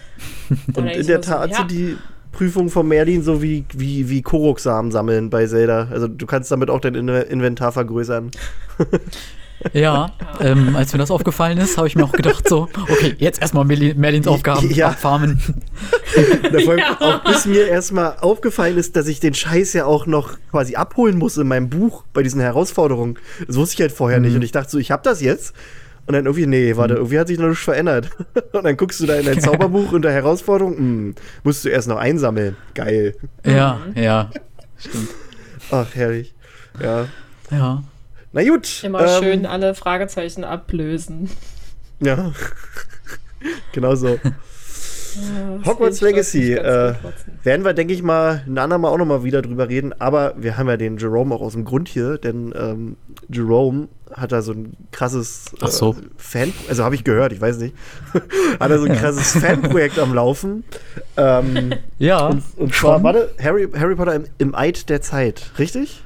Dann Und in der Tat ja, sind die Prüfungen von Merlin so wie, wie, wie Korok-Samen sammeln bei Zelda. Also du kannst damit auch dein In Inventar vergrößern. Ja, ähm, als mir das aufgefallen ist, habe ich mir auch gedacht, so, okay, jetzt erstmal Merlin- Merlins Aufgaben Ja. abfarmen. Ja. Auch bis mir erstmal aufgefallen ist, dass ich den Scheiß ja auch noch quasi abholen muss in meinem Buch bei diesen Herausforderungen. Das wusste ich halt vorher nicht. Mhm. Und ich dachte so, ich hab das jetzt. Und dann irgendwie, nee, warte, irgendwie hat sich noch nichts verändert. Und dann guckst du da in dein Zauberbuch unter Herausforderung, hm, musst du erst noch einsammeln. Geil. Ja, ja. Stimmt. Ach, herrlich. Ja. Ja. Na gut. Immer ähm, schön alle Fragezeichen ablösen. Ja. genau so. Ja, Hogwarts Legacy, äh. Werden wir, denke ich mal, ein andermal auch nochmal wieder drüber reden. Aber wir haben ja den Jerome auch aus dem Grund hier, denn ähm, Jerome hat da so ein krasses Ach so. äh, Fan, also habe ich gehört, ich weiß nicht, hat er so ein krasses Fanprojekt am Laufen. Ähm, Ja. und und zwar, warte, Harry, Harry Potter im, im Eid der Zeit, richtig?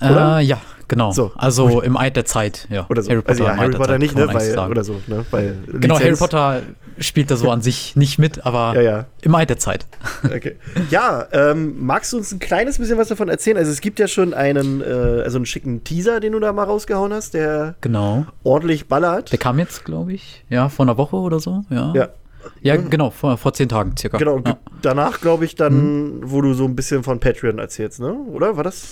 Äh, ja, genau. So. also im Eid der Zeit, ja. Oder so. Harry Potter, also ja, Harry Potter Zeit, nicht, ne? Weil, oder so, ne? Weil Genau, Harry Potter spielt da so an sich nicht mit, aber Ja, ja. im Eid der Zeit. Okay. Ja, ähm, magst du uns ein kleines bisschen was davon erzählen? Also es gibt ja schon einen, äh, also einen schicken Teaser, den du da mal rausgehauen hast, der Genau. ordentlich ballert. Der kam jetzt, glaube ich, ja, vor einer Woche oder so, ja. Ja. Ja, genau, vor, vor zehn Tagen circa. Genau, ja. danach glaube ich dann, wo du so ein bisschen von Patreon erzählst, ne? Oder war das?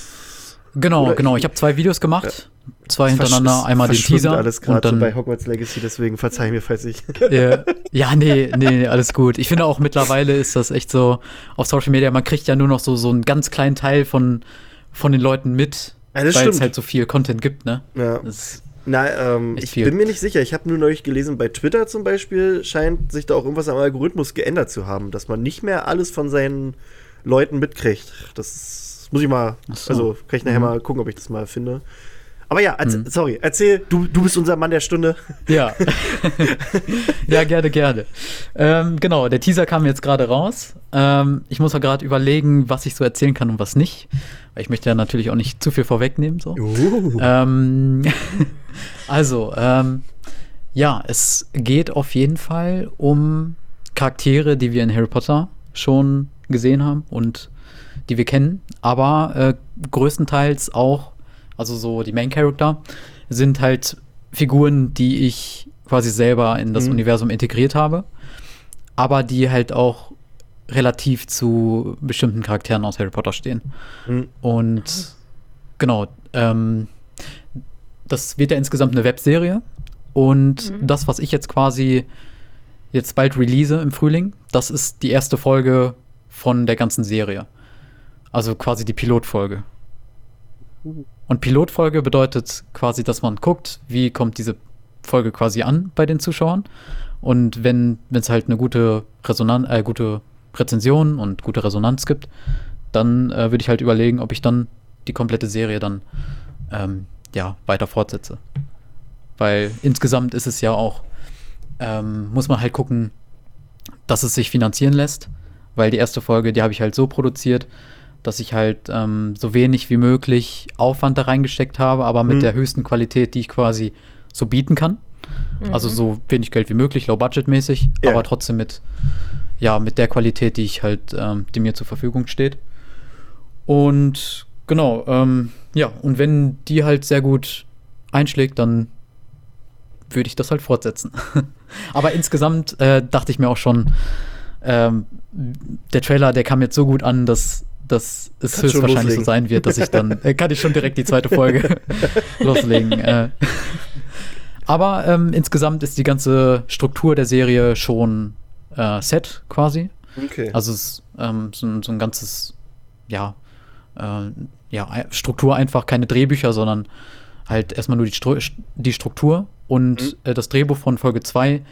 Genau, Oder genau. ich- Ich habe zwei Videos gemacht, zwei Es hintereinander, einmal den Teaser alles und gerade so dann bei Hogwarts Legacy, deswegen verzeih mir, falls ich. Ja, ja, nee, nee, alles gut. Ich finde auch mittlerweile ist das echt so auf Social Media, man kriegt ja nur noch so, so einen ganz kleinen Teil von, von den Leuten mit, Ja, weil es halt so viel Content gibt, ne? ja. Na, ähm, ich viel. bin mir nicht sicher. Ich habe nur neulich gelesen, bei Twitter zum Beispiel scheint sich da auch irgendwas am Algorithmus geändert zu haben, dass man nicht mehr alles von seinen Leuten mitkriegt. Das muss ich mal, so. also kann ich nachher Mhm. mal gucken, ob ich das mal finde. Aber ja, als, Mhm. sorry, erzähl, du, du bist unser Mann der Stunde. Ja. ja, gerne, gerne. Ähm, genau, der Teaser kam jetzt gerade raus. Ähm, ich muss auch gerade überlegen, was ich so erzählen kann und was nicht. Weil ich möchte ja natürlich auch nicht zu viel vorwegnehmen. So. Uh. Ähm, also, ähm, ja, es geht auf jeden Fall um Charaktere, die wir in Harry Potter schon gesehen haben und die wir kennen, aber äh, größtenteils auch, also so die Main Character, sind halt Figuren, die ich quasi selber in das Mhm. Universum integriert habe, aber die halt auch relativ zu bestimmten Charakteren aus Harry Potter stehen. Mhm. Und genau, ähm, das wird ja insgesamt eine Webserie. Und Mhm. das, was ich jetzt quasi jetzt bald release im Frühling, das ist die erste Folge von der ganzen Serie. Also quasi die Pilotfolge. Und Pilotfolge bedeutet quasi, dass man guckt, wie kommt diese Folge quasi an bei den Zuschauern. Und wenn es halt eine gute Resonanz, äh, gute Rezension und gute Resonanz gibt, dann äh, würde ich halt überlegen, ob ich dann die komplette Serie dann ähm, ja weiter fortsetze. Weil insgesamt ist es ja auch, ähm, muss man halt gucken, dass es sich finanzieren lässt. Weil die erste Folge, die habe ich halt so produziert, dass ich halt ähm, so wenig wie möglich Aufwand da reingesteckt habe, aber mit Mhm. der höchsten Qualität, die ich quasi so bieten kann. Also so wenig Geld wie möglich, low budget mäßig, Ja. aber trotzdem mit, ja, mit der Qualität, die ich halt, ähm, die mir zur Verfügung steht. Und genau, ähm, ja, und wenn die halt sehr gut einschlägt, dann würde ich das halt fortsetzen. aber insgesamt äh, dachte ich mir auch schon, ähm, der Trailer, der kam jetzt so gut an, dass, dass es Kannst höchstwahrscheinlich so sein wird, dass ich dann, äh, kann ich schon direkt die zweite Folge loslegen. Äh. Aber ähm, insgesamt ist die ganze Struktur der Serie schon äh, set quasi. Okay. Also es ist ähm, so, ein- so ein ganzes, ja, äh, ja, Struktur einfach, keine Drehbücher, sondern halt erstmal nur die, Stru die Struktur. Und Mhm. äh, das Drehbuch von Folge 2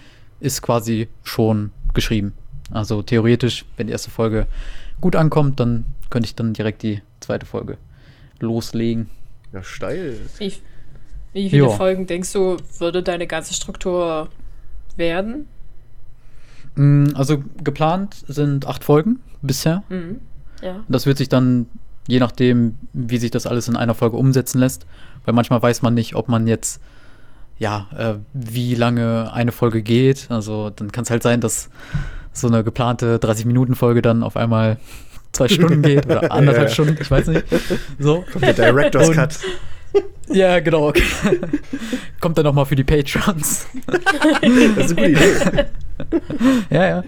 ist quasi schon geschrieben. Also theoretisch, wenn die erste Folge gut ankommt, dann könnte ich dann direkt die zweite Folge loslegen. ja, steil. Wie, wie viele Ja. Folgen denkst du, würde deine ganze Struktur werden? Mm, Also geplant sind acht Folgen bisher. Mhm. Ja. Das wird sich dann, je nachdem, wie sich das alles in einer Folge umsetzen lässt, weil manchmal weiß man nicht, ob man jetzt, ja, äh, wie lange eine Folge geht. Also dann kann es halt sein, dass so eine geplante 30-Minuten-Folge dann auf einmal zwei Stunden geht oder anderthalb Ja. Stunden, ich weiß nicht. So. Der Director's Und- Cut. Ja, genau. Kommt dann noch mal für die Patrons. Das ist eine gute Idee. ja, ja.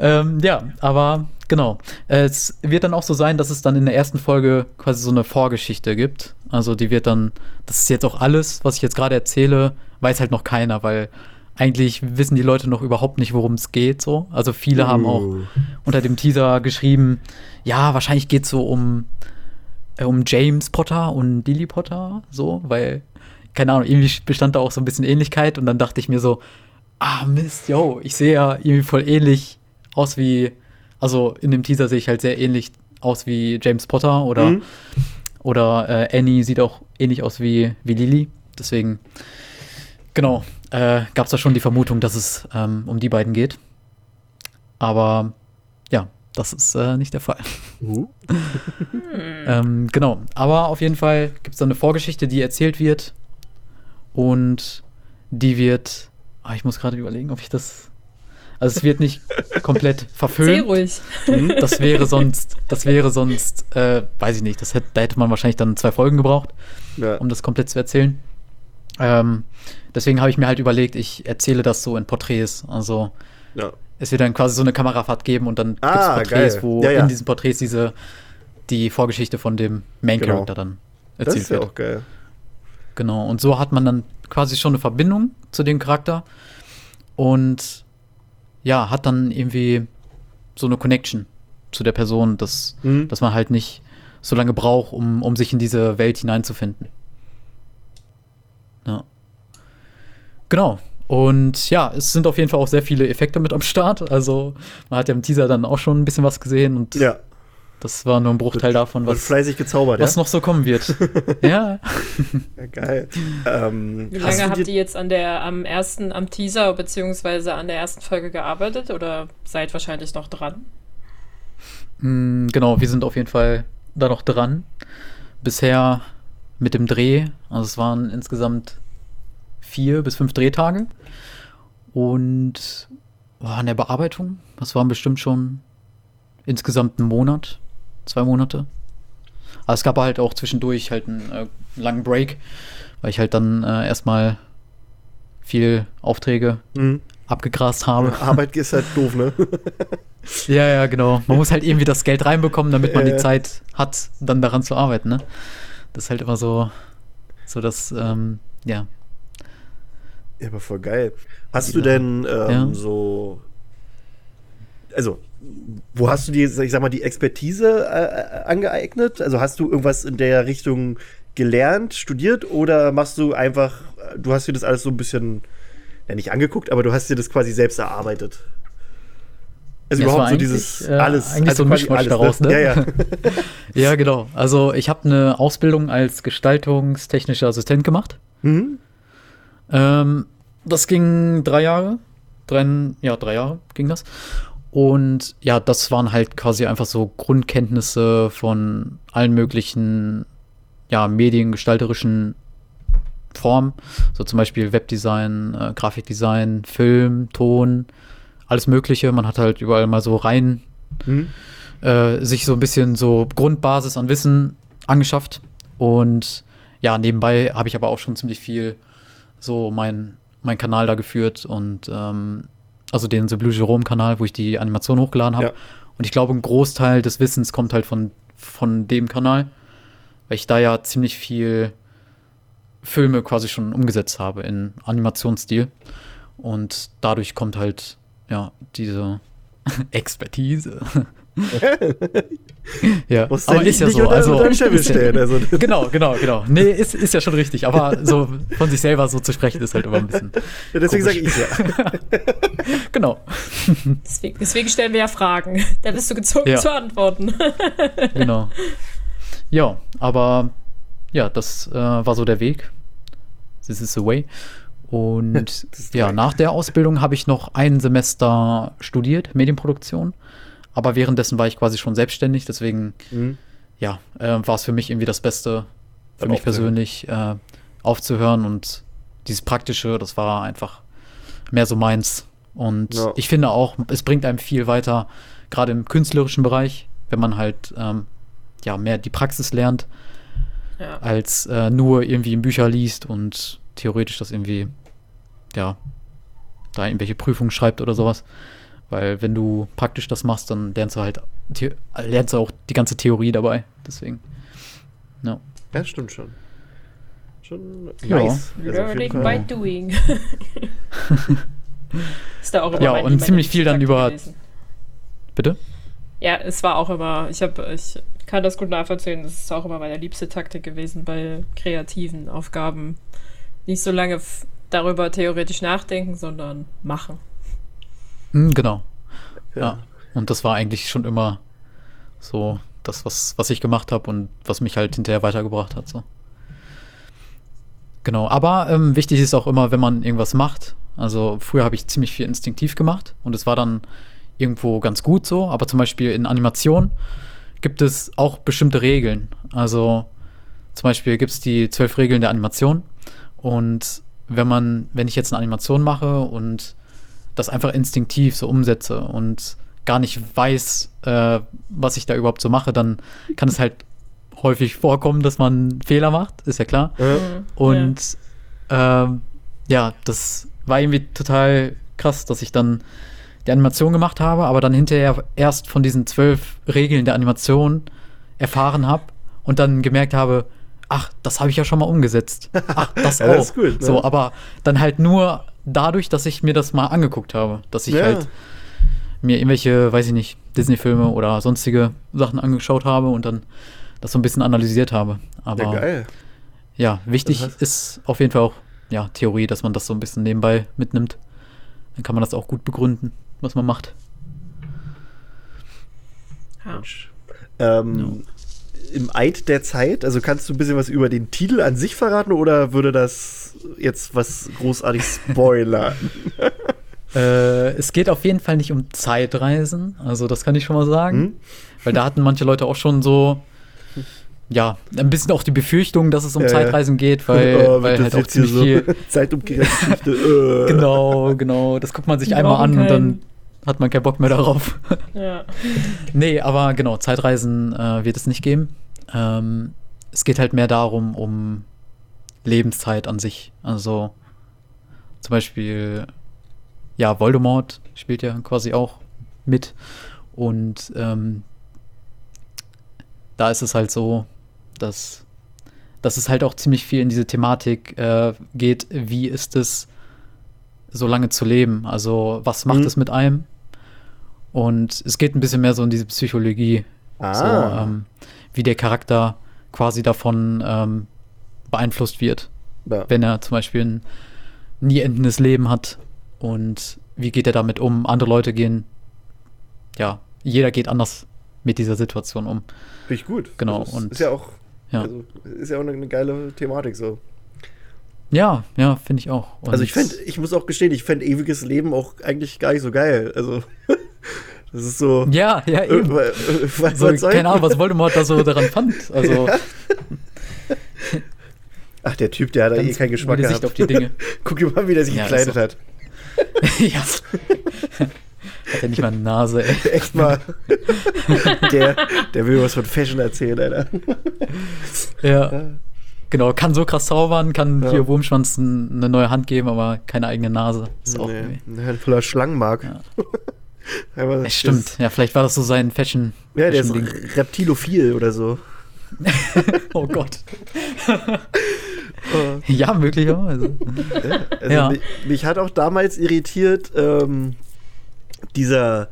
Ähm, ja, aber genau. Es wird dann auch so sein, dass es dann in der ersten Folge quasi so eine Vorgeschichte gibt. Also die wird dann, das ist jetzt auch alles, was ich jetzt gerade erzähle, weiß halt noch keiner, weil eigentlich wissen die Leute noch überhaupt nicht, worum es geht. So. Also viele haben auch Uh. unter dem Teaser geschrieben, ja, wahrscheinlich geht es so um, äh, um James Potter und Lily Potter, so, weil, keine Ahnung, irgendwie bestand da auch so ein bisschen Ähnlichkeit und dann dachte ich mir so, ah Mist, yo, ich sehe ja irgendwie voll ähnlich aus wie, also in dem Teaser sehe ich halt sehr ähnlich aus wie James Potter oder, Mhm. oder äh, Annie sieht auch ähnlich aus wie, wie Lily, deswegen, genau, äh, gab es da schon die Vermutung, dass es ähm, um die beiden geht. Aber ja, das ist äh, nicht der Fall. Uh. Ähm, genau, aber auf jeden Fall gibt es da eine Vorgeschichte, die erzählt wird. Und die wird. Ah, ich muss gerade überlegen, ob ich das. Also es wird nicht komplett Sehr verfilmt. ruhig. Das wäre sonst, das wäre sonst, äh, weiß ich nicht, das hätte, da hätte man wahrscheinlich dann zwei Folgen gebraucht, Ja. um das komplett zu erzählen. Ähm, deswegen habe ich mir halt überlegt, ich erzähle das so in Porträts. Also ja. es wird dann quasi so eine Kamerafahrt geben und dann gibt es Ah, Porträts, geil. wo Ja, ja. in diesen Porträts diese die Vorgeschichte von dem Main Genau. Character dann Das erzählt ist ja wird. auch geil. Genau. Und so hat man dann quasi schon eine Verbindung zu dem Charakter und ja, hat dann irgendwie so eine Connection zu der Person, dass, Mhm. dass man halt nicht so lange braucht, um, um sich in diese Welt hineinzufinden. Ja. Genau. Und ja, es sind auf jeden Fall auch sehr viele Effekte mit am Start. Also man hat ja im Teaser dann auch schon ein bisschen was gesehen und Ja. Das war nur ein Bruchteil davon, Und was, fleißig gezaubert, was ja? noch so kommen wird. ja. ja geil. Ähm, Wie lange habt ihr jetzt an der, am ersten, am Teaser beziehungsweise an der ersten Folge gearbeitet oder seid wahrscheinlich noch dran? Mm, Genau, wir sind auf jeden Fall da noch dran. Bisher mit dem Dreh, also es waren insgesamt vier bis fünf Drehtage. Und oh, an der Bearbeitung, das waren bestimmt schon insgesamt einen Monat, zwei Monate. Aber es gab halt auch zwischendurch halt einen äh, langen Break, weil ich halt dann äh, erstmal viel Aufträge Mhm. abgegrast habe. Arbeit ist halt doof, ne? Ja, ja, genau. Man muss halt irgendwie das Geld reinbekommen, damit man Ja, die. Zeit hat, dann daran zu arbeiten, ne? Das ist halt immer so, so das, ähm, ja. Ja, aber voll geil. Hast du denn ähm, Ja. so. Also, wo hast du die, ich sag mal, die Expertise äh, angeeignet? Also hast du irgendwas in der Richtung gelernt, studiert oder machst du einfach, du hast dir das alles so ein bisschen, ja nicht angeguckt, aber du hast dir das quasi selbst erarbeitet? Also Ja, überhaupt so dieses äh, alles. eigentlich also so ein Mischmasch alles, daraus, ne? Ja, ja. Ja, genau. Also ich habe eine Ausbildung als gestaltungstechnischer Assistent gemacht. mhm. Ähm, das ging drei Jahre. Drei, ja, drei Jahre ging das. Und ja, das waren halt quasi einfach so Grundkenntnisse von allen möglichen, ja, mediengestalterischen Formen. So zum Beispiel Webdesign, äh, Grafikdesign, Film, Ton, alles Mögliche. Man hat halt überall mal so rein Mhm. äh, sich so ein bisschen so Grundbasis an Wissen angeschafft. Und ja, nebenbei habe ich aber auch schon ziemlich viel so mein, mein Kanal da geführt und ähm, also den The Blue Jerome-Kanal, wo ich die Animation hochgeladen habe. Ja. Und ich glaube, ein Großteil des Wissens kommt halt von, von dem Kanal, weil ich da ja ziemlich viel Filme quasi schon umgesetzt habe in Animationsstil. Und dadurch kommt halt, ja, diese Expertise. ja, Musst aber du ist nicht, ja nicht so. unter, Also, ja-. Also, Genau, genau, genau. Nee, ist, ist ja schon richtig. Aber so von sich selber so zu sprechen, ist halt immer ein bisschen. deswegen sage ich ja. Genau, Deswegen, deswegen stellen wir ja Fragen. Da bist du gezwungen Ja. zu antworten. genau. Ja, aber ja, das äh, war so der Weg. This is the way. Und ja, nach der Ausbildung habe ich noch ein Semester studiert, Medienproduktion. Aber währenddessen war ich quasi schon selbstständig, deswegen Mhm. ja, äh, war es für mich irgendwie das Beste, für Dann mich aufzuhören. persönlich äh, aufzuhören und dieses Praktische, das war einfach mehr so meins. Und Ja. ich finde auch, es bringt einem viel weiter, gerade im künstlerischen Bereich, wenn man halt ähm, ja mehr die Praxis lernt, Ja. als äh, nur irgendwie in Bücher liest und theoretisch das irgendwie, ja, da irgendwelche Prüfungen schreibt oder sowas. Weil wenn du praktisch das machst, dann lernst du halt, lernst du auch die ganze Theorie dabei. Deswegen. Ja. Ja, stimmt schon. Schon Ja. nice. Also Learning Fall. by doing. ist da auch immer Ja, mein- und ziemlich viel dann über- gewesen. Bitte? Ja, es war auch immer, ich habe, ich kann das gut nachvollziehen, es ist auch immer meine liebste Taktik gewesen bei kreativen Aufgaben. Nicht so lange darüber theoretisch nachdenken, sondern machen. Hm, genau. Ja. Ja. Und das war eigentlich schon immer so das, was, was ich gemacht habe und was mich halt hinterher weitergebracht hat. So. Genau, aber ähm, wichtig ist auch immer, wenn man irgendwas macht. Also früher habe ich ziemlich viel instinktiv gemacht und es war dann irgendwo ganz gut so, aber zum Beispiel in Animation gibt es auch bestimmte Regeln. Also zum Beispiel gibt es die zwölf Regeln der Animation und wenn man, wenn ich jetzt eine Animation mache und das einfach instinktiv so umsetze und gar nicht weiß, äh, was ich da überhaupt so mache, dann kann es halt häufig vorkommen, dass man Fehler macht, ist ja klar. Ja. Mhm. Und ähm, ja, das war irgendwie total krass, dass ich dann die Animation gemacht habe, aber dann hinterher erst von diesen zwölf Regeln der Animation erfahren habe und dann gemerkt habe, ach, das habe ich ja schon mal umgesetzt. Ach, das Ja, auch. das ist gut, ne? So, aber dann halt nur dadurch, dass ich mir das mal angeguckt habe, dass ich Ja. halt mir irgendwelche, weiß ich nicht, Disney-Filme oder sonstige Sachen angeschaut habe und dann das so ein bisschen analysiert habe. Aber Ja, geil. ja, wichtig Das heißt- ist auf jeden Fall auch ja, Theorie, dass man das so ein bisschen nebenbei mitnimmt. Dann kann man das auch gut begründen, was man macht. Ja. Ähm, Im Eid der Zeit, also kannst du ein bisschen was über den Titel an sich verraten oder würde das jetzt was großartig spoilern? Äh, es geht auf jeden Fall nicht um Zeitreisen, also das kann ich schon mal sagen. Hm? Weil da hatten manche Leute auch schon so, ja, ein bisschen auch die Befürchtung, dass es um Ja. Zeitreisen geht, weil, Oh, weil halt auch ziemlich viel. Zeitumkehrgeschichte. äh. Genau, genau. Das guckt man sich einmal an und dann hat man keinen Bock mehr darauf. Ja. nee, aber genau, Zeitreisen äh, wird es nicht geben. Ähm, es geht halt mehr darum, um Lebenszeit an sich. Also zum Beispiel, ja, Voldemort spielt ja quasi auch mit. Und ähm, da ist es halt so, dass, dass es halt auch ziemlich viel in diese Thematik äh, geht, wie ist es, so lange zu leben? Also, was macht Mhm. es mit einem? Und es geht ein bisschen mehr so in diese Psychologie, Ah. so, ähm, wie der Charakter quasi davon ähm, beeinflusst wird, ja. wenn er zum Beispiel ein nie endendes Leben hat und wie geht er damit um? Andere Leute gehen, ja, jeder geht anders mit dieser Situation um. Finde ich gut. Genau, Also, und- ist ja auch, Ja, also, ist ja auch eine, eine geile Thematik so. ja, ja finde ich auch. Und Also ich fände, ich muss auch gestehen, ich fände ewiges Leben auch eigentlich gar nicht so geil. Also das ist so. Ja, ja, äh, eben. äh, was, So, keine Ahnung, was Voldemort da so daran fand. Also, Ach, der Typ, der hat da eh keinen Geschmack Sicht gehabt. auf die Dinge. Guck dir mal, wie der sich Ja, gekleidet so. hat. ja. Hat er nicht mal eine Nase, ey. Echt mal. der, der will was von Fashion erzählen, Alter. Ja. Genau, kann so krass zaubern, kann Ja. hier Wurmschwanz eine neue Hand geben, aber keine eigene Nase. Ist auch Nee, nee. voller Schlangenmark. Ja. Aber Ja, das- stimmt. Ja, vielleicht war das so sein Fashion. Ja, der ist Fashion reptilophil oder so. Oh Gott. Oh. Ja, möglicherweise. Also Ja. mich, mich hat auch damals irritiert, ähm, dieser,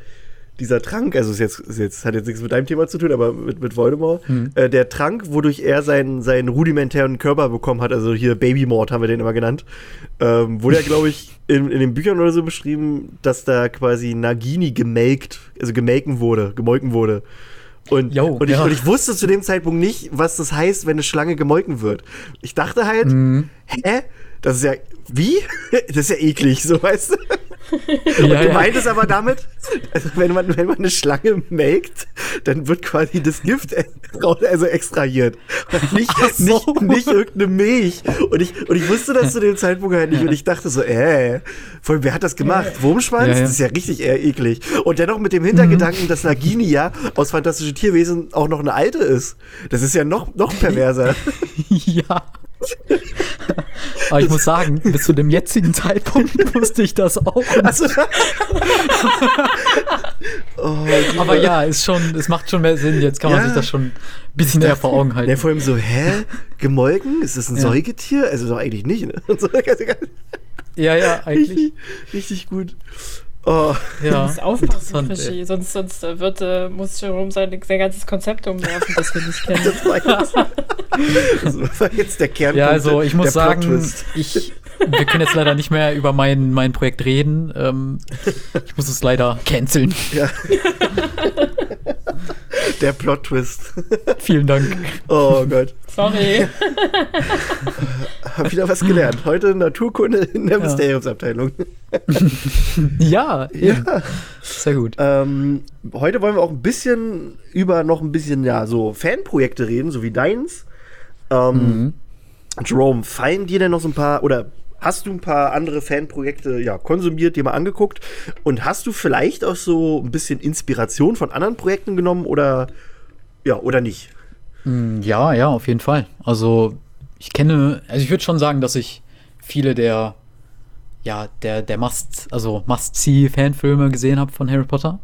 dieser Trank, also ist jetzt, ist jetzt, hat jetzt nichts mit deinem Thema zu tun, aber mit, mit Voldemort, Mhm. äh, der Trank, wodurch er seinen, seinen rudimentären Körper bekommen hat, also hier Babymord haben wir den immer genannt, ähm, wurde ja, glaube ich, in, in den Büchern oder so beschrieben, dass da quasi Nagini gemelkt, also gemelken wurde, gemolken wurde. Und, Jo, und, ich, ja. und ich wusste zu dem Zeitpunkt nicht, was das heißt, wenn eine Schlange gemolken wird. Ich dachte halt, Mhm. hä? Das ist ja, wie? Das ist ja eklig, so weißt du? Ja, Und du ja. meintest aber damit, also wenn man, wenn man eine Schlange melkt, dann wird quasi das Gift also extrahiert. Nicht, so. nicht, nicht irgendeine Milch. Und ich, und ich wusste das zu dem Zeitpunkt halt nicht. Und ich dachte so, äh, allem, wer hat das gemacht? Wurmschwanz? Ja, ja. Das ist ja richtig eher eklig. Und dennoch mit dem Hintergedanken, dass Nagini ja aus Fantastische Tierwesen auch noch eine alte ist. Das ist ja noch, noch perverser. ja. Aber ich muss sagen, bis zu dem jetzigen Zeitpunkt wusste ich das auch. nicht. Also, oh, Aber ja, ist schon, es macht schon mehr Sinn. Jetzt kann man Ja. sich das schon ein bisschen näher vor Augen halten. Ja, vor allem so, hä? Gemolken? Ist das ein Ja. Säugetier? Also doch eigentlich nicht, ne? Ja, ja, eigentlich. richtig, richtig gut. Oh, Ja. Du musst aufpassen. Krischi, sonst, sonst äh, wird, äh, muss Jerome sein, sein ganzes Konzept umwerfen, das wir nicht kennen. das war jetzt, das war jetzt der Kernpunkt. Ja, also ich muss der sagen, ich, wir können jetzt leider nicht mehr über mein, mein Projekt reden. Ähm, ich muss es leider canceln. Ja. der Plot-Twist. Vielen Dank. Oh Gott. Sorry. Hab wieder was gelernt. Heute Naturkunde in der Ja. Mysteriumsabteilung. Ja, eben. Sehr gut. Ähm, heute wollen wir auch ein bisschen über noch ein bisschen, ja, so Fanprojekte reden, so wie deins. Ähm, Mhm. Jerome, fallen dir denn noch so ein paar oder hast du ein paar andere Fanprojekte ja, konsumiert, dir mal angeguckt und hast du vielleicht auch so ein bisschen Inspiration von anderen Projekten genommen oder ja, oder nicht? Mm, Ja, ja, auf jeden Fall. Also ich kenne, also ich würde schon sagen, dass ich viele der, ja, der, der Must, also Must-See-Fanfilme gesehen habe von Harry Potter.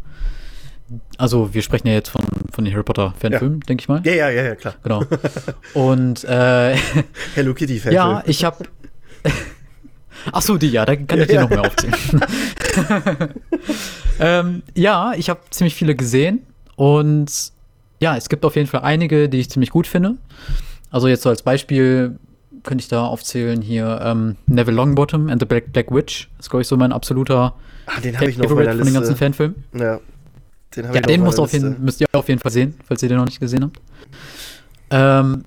Also wir sprechen ja jetzt von, von den Harry Potter-Fanfilmen, denke ich mal. Ja, ja, ja, ja, klar. Genau. Und äh, Hello Kitty Fan. ja, ich habe. Ach so, die ja, da kann ich dir noch mehr aufzählen. ähm, ja, ich habe ziemlich viele gesehen und ja, es gibt auf jeden Fall einige, die ich ziemlich gut finde. Also jetzt so als Beispiel könnte ich da aufzählen hier ähm, Neville Longbottom and the Black, Black Witch. Das ist, glaube ich, so mein absoluter ah, den habe ich noch auf meiner Favorite von den ganzen. Fanfilmen. Ja. Den, Ja, den musst auf jeden, müsst ihr auf jeden Fall sehen, falls ihr den noch nicht gesehen habt. Ähm,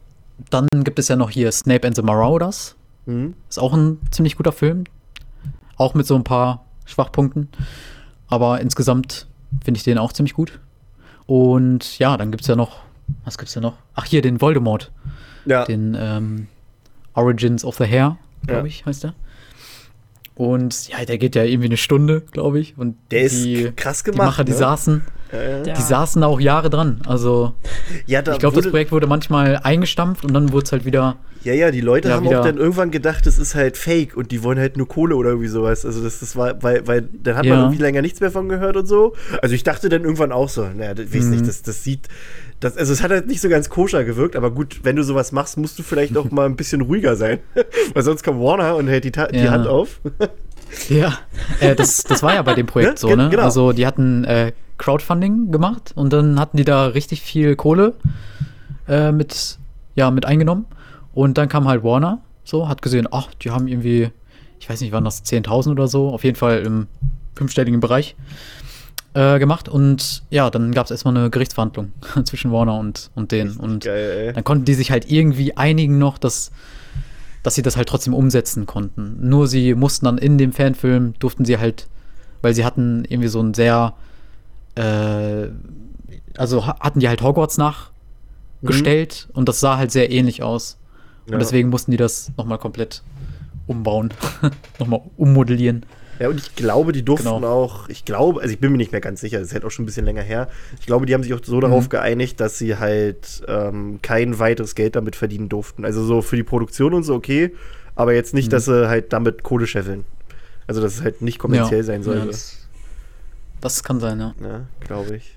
dann gibt es ja noch hier Snape and the Marauders. Mhm. Ist auch ein ziemlich guter Film. Auch mit so ein paar Schwachpunkten. Aber insgesamt finde ich den auch ziemlich gut. Und ja, dann gibt es ja noch, was gibt's da noch? Ach, hier den Voldemort. Ja, Den ähm, Origins of the Hair, glaube Ja. ich, heißt der. Und ja, der geht ja irgendwie eine Stunde, glaube ich. Und der ist die, krass die gemacht. Macher, die ne? saßen, Ja, ja. Ja. die saßen da auch Jahre dran. Also ja, da ich glaube, das Projekt wurde manchmal eingestampft und dann wurde es halt wieder. Ja, ja, die Leute Ja, haben wieder- auch dann irgendwann gedacht, das ist halt Fake und die wollen halt nur Kohle oder irgendwie sowas. Also das, das war, weil, weil dann hat man Ja. irgendwie länger nichts mehr von gehört und so. Also ich dachte dann irgendwann auch so, naja, das weiß Mhm. nicht, das, das sieht, das, also es hat halt nicht so ganz koscher gewirkt, aber gut, wenn du sowas machst, musst du vielleicht auch mal ein bisschen ruhiger sein. weil sonst kommt Warner und hält die, Ta die Ja. Hand auf. Ja, äh, das, das war ja bei dem Projekt Ne? so, ne? genau. Also die hatten äh, Crowdfunding gemacht und dann hatten die da richtig viel Kohle äh, mit, ja, mit eingenommen. Und dann kam halt Warner, so, hat gesehen, ach, die haben irgendwie, ich weiß nicht, waren das 10.000 oder so, auf jeden Fall im fünfstelligen Bereich äh, gemacht. Und ja, dann gab es erstmal eine Gerichtsverhandlung zwischen Warner und, und denen. Und Geil, dann konnten die sich halt irgendwie einigen noch, dass, dass sie das halt trotzdem umsetzen konnten. Nur sie mussten dann in dem Fanfilm, durften sie halt, weil sie hatten irgendwie so ein sehr, äh, also ha- hatten die halt Hogwarts nachgestellt und das sah halt sehr ähnlich aus. Ja. Und deswegen mussten die das nochmal komplett umbauen, nochmal ummodellieren. Ja, und ich glaube, die durften Genau. auch, ich glaube, also ich bin mir nicht mehr ganz sicher, das ist halt auch schon ein bisschen länger her. Ich glaube, die haben sich auch so darauf Mhm. geeinigt, dass sie halt ähm, kein weiteres Geld damit verdienen durften. Also so für die Produktion und so okay, aber jetzt nicht, Mhm. dass sie halt damit Kohle scheffeln. Also dass es halt nicht kommerziell sein soll. Ja, das, das kann sein, ja. Ja, glaube ich.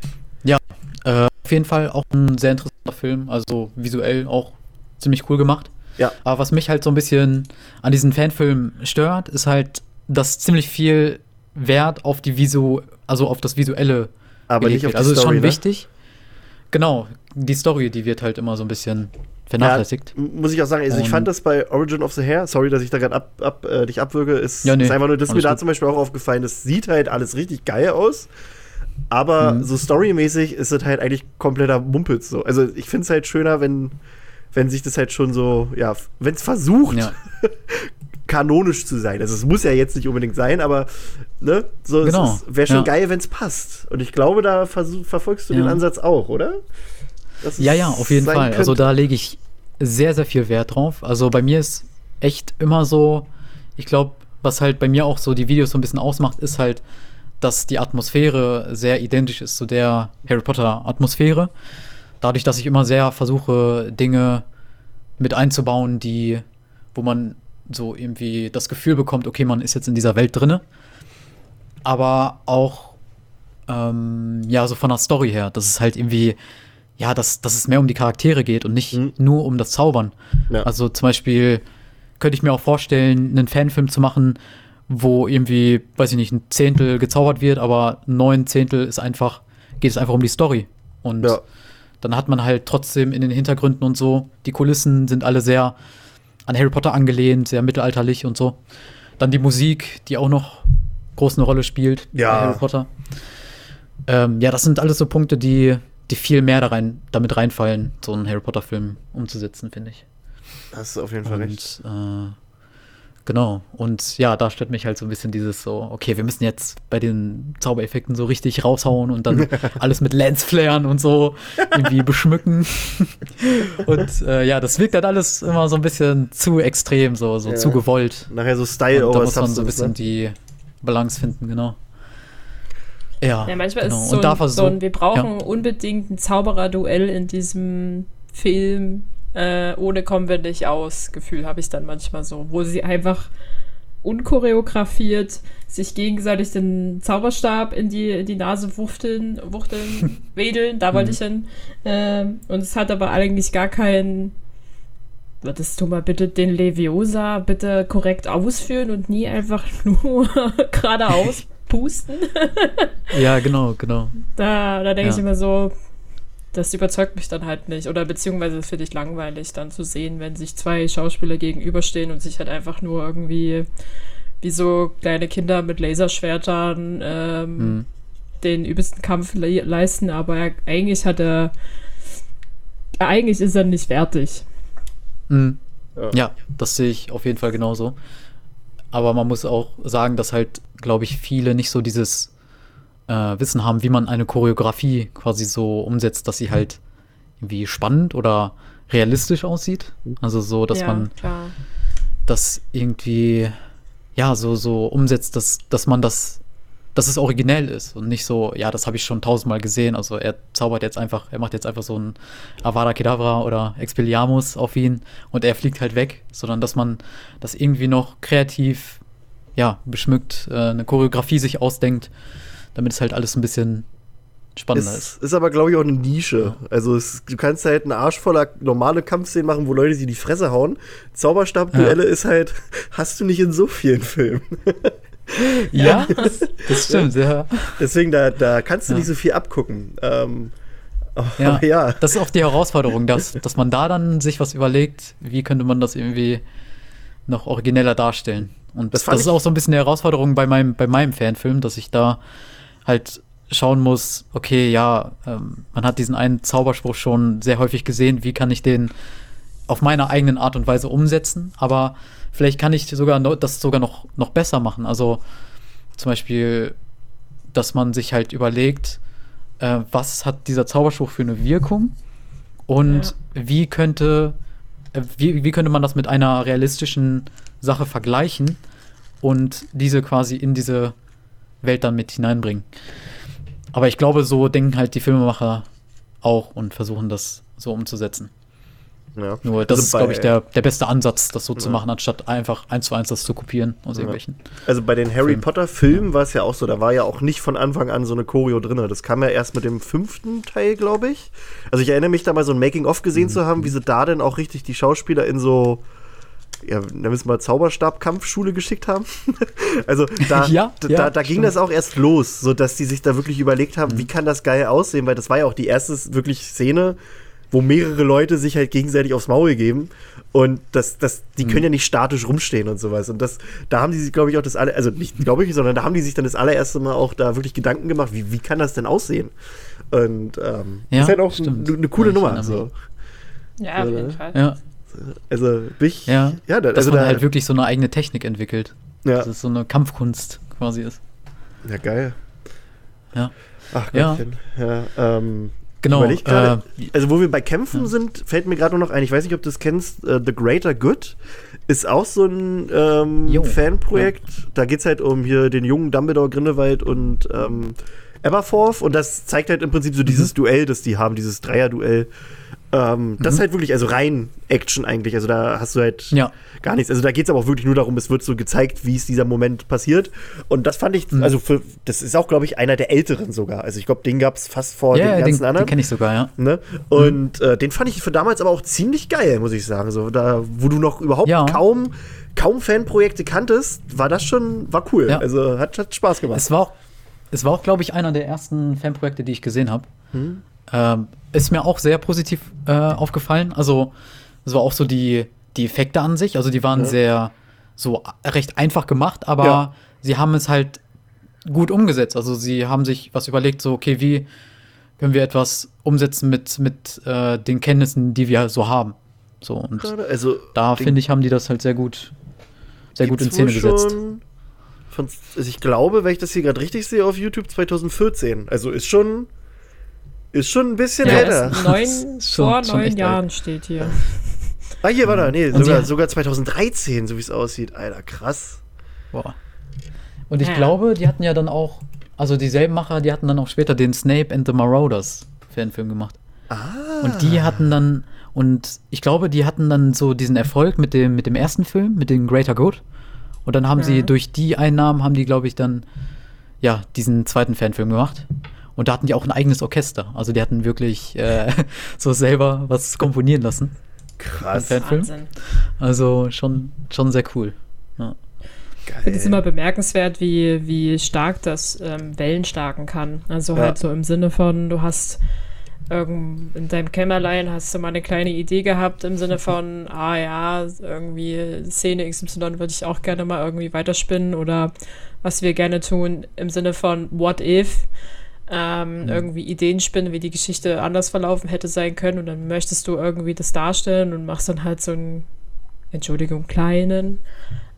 Äh, auf jeden Fall auch ein sehr interessanter Film, also visuell auch ziemlich cool gemacht. Ja. Aber was mich halt so ein bisschen an diesen Fanfilmen stört, ist halt, dass ziemlich viel Wert auf die Visu, also auf das Visuelle Aber nicht auf die Also ist Story, schon ne? wichtig. Genau, die Story, die wird halt immer so ein bisschen vernachlässigt. Ja, muss ich auch sagen, also ich fand das bei Origin of the Hair, sorry, dass ich da gerade ab, ab, äh, dich abwürge, ist, Ja, nee, ist einfach nur, das ist mir da zum Beispiel auch aufgefallen, das sieht halt alles richtig geil aus, aber Mhm. so storymäßig ist es halt eigentlich kompletter Mumpitz so. Also ich finde es halt schöner, wenn, wenn sich das halt schon so, ja, wenn es versucht, Ja. kanonisch zu sein. Also es muss ja jetzt nicht unbedingt sein, aber ne, so Genau, wäre schon ja. geil, wenn es passt. Und ich glaube, da verfolgst du den Ja. Ansatz auch, oder? Ja, ja, auf jeden Fall. Also könnte. da lege ich sehr, sehr viel Wert drauf. Also bei mir ist echt immer so, ich glaube, was halt bei mir auch so die Videos so ein bisschen ausmacht, ist halt, dass die Atmosphäre sehr identisch ist zu der Harry Potter Atmosphäre. Dadurch, dass ich immer sehr versuche, Dinge mit einzubauen, die, wo man so irgendwie das Gefühl bekommt, okay, man ist jetzt in dieser Welt drinne. Aber auch ähm, ja, so von der Story her, dass es halt irgendwie, ja, dass, dass es mehr um die Charaktere geht und nicht Mhm. nur um das Zaubern. Ja. Also zum Beispiel könnte ich mir auch vorstellen, einen Fanfilm zu machen, wo irgendwie, weiß ich nicht, ein Zehntel gezaubert wird, aber neun Zehntel ist einfach, geht es einfach um die Story. Und Ja. Dann hat man halt trotzdem in den Hintergründen und so, die Kulissen sind alle sehr an Harry Potter angelehnt, sehr mittelalterlich und so. Dann die Musik, die auch noch groß eine Rolle spielt Ja. bei Harry Potter. Ähm, ja, das sind alles so Punkte, die, die viel mehr da rein, damit reinfallen, so einen Harry Potter-Film umzusetzen, finde ich. Hast du auf jeden Fall recht. Und äh, genau. Und ja, da stört mich halt so ein bisschen dieses so, okay, wir müssen jetzt bei den Zaubereffekten so richtig raushauen und dann alles mit Lensflaren und so irgendwie beschmücken. und äh, ja, das wirkt dann alles immer so ein bisschen zu extrem, so, so Ja. zu gewollt. Nachher so Style Und da muss man so ein Substance, bisschen ne? die Balance finden, genau. Ja, Ja, manchmal genau. ist so, und ein, so ein, wir brauchen ja. unbedingt ein Zauberer-Duell in diesem Film. Äh, ohne kommen wir nicht aus. Gefühl habe ich dann manchmal so, wo sie einfach unchoreografiert sich gegenseitig den Zauberstab in die, in die Nase wuchteln, wuchteln, wedeln, da wollte Mhm. ich hin. Ähm, und es hat aber eigentlich gar keinen. Würdest du mal bitte den Leviosa bitte korrekt ausführen und nie einfach nur geradeaus pusten? Ja, genau, genau. Da, da denke Ja. ich immer so, das überzeugt mich dann halt nicht. Oder beziehungsweise finde ich langweilig, dann zu sehen, wenn sich zwei Schauspieler gegenüberstehen und sich halt einfach nur irgendwie wie so kleine Kinder mit Laserschwertern ähm, Mhm. den übelsten Kampf le leisten, aber er, eigentlich hat er. Eigentlich ist er nicht fertig. Mhm. Ja. Ja, das sehe ich auf jeden Fall genauso. Aber man muss auch sagen, dass halt, glaube ich, viele nicht so dieses äh, Wissen haben, wie man eine Choreografie quasi so umsetzt, dass sie halt irgendwie spannend oder realistisch aussieht. Also so, dass ja, man Klar. das irgendwie, ja, so, so umsetzt, dass, dass man das, dass es originell ist und nicht so, ja, das habe ich schon tausendmal gesehen. Also er zaubert jetzt einfach, er macht jetzt einfach so ein Avada Kedavra oder Expelliarmus auf ihn und er fliegt halt weg, sondern dass man das irgendwie noch kreativ, ja, beschmückt, äh, eine Choreografie sich ausdenkt, damit es halt alles ein bisschen spannender Es ist. ist aber, glaube ich, auch eine Nische. Also es, du kannst halt einen Arsch voller normale Kampfszenen machen, wo Leute sich die Fresse hauen. Zauberstab-Duelle ist halt, hast du nicht in so vielen Filmen. Ja, das stimmt, ja. Deswegen, da, da kannst du Ja. nicht so viel abgucken. Ähm, Ja, aber ja. das ist auch die Herausforderung, dass, dass man da dann sich was überlegt, wie könnte man das irgendwie noch origineller darstellen. Und Das das, ist auch so ein bisschen die Herausforderung bei meinem, bei meinem Fanfilm, dass ich da halt schauen muss, okay, ja, ähm, man hat diesen einen Zauberspruch schon sehr häufig gesehen, wie kann ich den auf meine eigenen Art und Weise umsetzen, aber vielleicht kann ich sogar no, das sogar noch, noch besser machen. Also zum Beispiel, dass man sich halt überlegt, äh, was hat dieser Zauberspruch für eine Wirkung? Und wie könnte äh, wie, wie könnte man das mit einer realistischen Sache vergleichen und diese quasi in diese Welt dann mit hineinbringen. Aber ich glaube, so denken halt die Filmemacher auch und versuchen das so umzusetzen. ja. Nur das Also ist, glaube ich, der, der beste Ansatz, das so zu Ja. machen, anstatt einfach eins zu eins das zu kopieren aus Ja. irgendwelchen. Also bei den Harry. Potter Filmen war es ja auch so, da war ja auch nicht von Anfang an so eine Choreo drin. Das kam ja erst mit dem fünften Teil, glaube ich. Also ich erinnere mich da mal so ein Making-of gesehen zu haben, wie sie da denn auch richtig die Schauspieler in so, ja, nennen wir es mal Zauberstab-Kampfschule geschickt haben. also da, Ja, da, ja, da, da ging das auch erst los, so dass die sich da wirklich überlegt haben, wie kann das geil aussehen, weil das war ja auch die erste wirklich Szene, wo mehrere Leute sich halt gegenseitig aufs Maul geben und das, das, die können ja nicht statisch rumstehen und sowas. Und das, da haben die sich, glaube ich, auch das alle, also nicht glaube ich, sondern da haben die sich dann das allererste Mal auch da wirklich Gedanken gemacht, wie, wie kann das denn aussehen? Und ähm, Ja, ist halt auch eine, eine coole Nummer. So. Ja, auf jeden Fall. Ja, Also bin ich, ja. ja da, dass also man da, halt wirklich so eine eigene Technik entwickelt. ja, Dass es so eine Kampfkunst quasi ist. ja, geil. Ja. Ach Ja. Gottchen. Ja, ähm, Genau. Grade, äh, also wo wir bei Kämpfen Ja. sind, fällt mir gerade nur noch ein, ich weiß nicht, ob du das kennst, äh, The Greater Good ist auch so ein ähm, Fanprojekt. Da geht es halt um hier den jungen Dumbledore, Grindelwald und ähm, Aberforth und das zeigt halt im Prinzip so dieses Duell, das die haben, dieses Dreier-Duell. Ähm, Das ist halt wirklich, also rein Action eigentlich. Also da hast du halt Ja. gar nichts. Also da geht es aber auch wirklich nur darum, es wird so gezeigt, wie es dieser Moment passiert. Und das fand ich, Mhm. also für, das ist auch, glaube ich, einer der älteren sogar. Also ich glaube, den gab es fast vor ja, den den, ganzen den anderen. kenne ich sogar, ja. Ne? Und äh, den fand ich für damals aber auch ziemlich geil, muss ich sagen. So, da, wo du noch überhaupt Ja. kaum, kaum Fanprojekte kanntest, war das schon, war cool. Ja. Also hat, hat Spaß gemacht. Es war auch, es war auch, glaube ich, einer der ersten Fanprojekte, die ich gesehen habe. Ähm, ist mir auch sehr positiv äh, aufgefallen. Also, es war auch so die, die Effekte an sich. Also, die waren Ja. sehr, so recht einfach gemacht, aber Ja. sie haben es halt gut umgesetzt. Also, sie haben sich was überlegt, so, okay, wie können wir etwas umsetzen mit, mit äh, den Kenntnissen, die wir so haben. So, und also, da finde ich, haben die das halt sehr gut, sehr gut in Szene gesetzt. Von, also ich glaube, wenn ich das hier gerade richtig sehe, auf YouTube 2014. Also ist schon, ist schon ein bisschen Ja, älter. neun, vor schon neun Jahren steht hier. Ah, hier war er. Nee, Und sogar, sie- sogar 2013, so wie es aussieht. Alter, krass. Boah. Und ich Ja. glaube, die hatten ja dann auch, also dieselben Macher, die hatten dann auch später den Snape and the Marauders Fanfilm gemacht. Ah. Und die hatten dann, und ich glaube, die hatten dann so diesen Erfolg mit dem, mit dem ersten Film, mit dem Greater Good. Und dann haben sie Mhm. durch die Einnahmen, haben die, glaube ich, dann, ja, diesen zweiten Fanfilm gemacht. Und da hatten die auch ein eigenes Orchester. Also die hatten wirklich äh, so selber was komponieren lassen. Krass. Wahnsinn. Also schon, schon sehr cool. Ja. Ich finde es immer bemerkenswert, wie, wie stark das ähm, Wellen starken kann. Also Ja. halt so im Sinne von, du hast irgend, in deinem Kämmerlein hast du mal eine kleine Idee gehabt im Sinne von, ah ja, irgendwie Szene XY würde ich auch gerne mal irgendwie weiterspinnen oder was wir gerne tun im Sinne von What if. Ähm, irgendwie Ideen spinnen, wie die Geschichte anders verlaufen hätte sein können und dann möchtest du irgendwie das darstellen und machst dann halt so einen, Entschuldigung, kleinen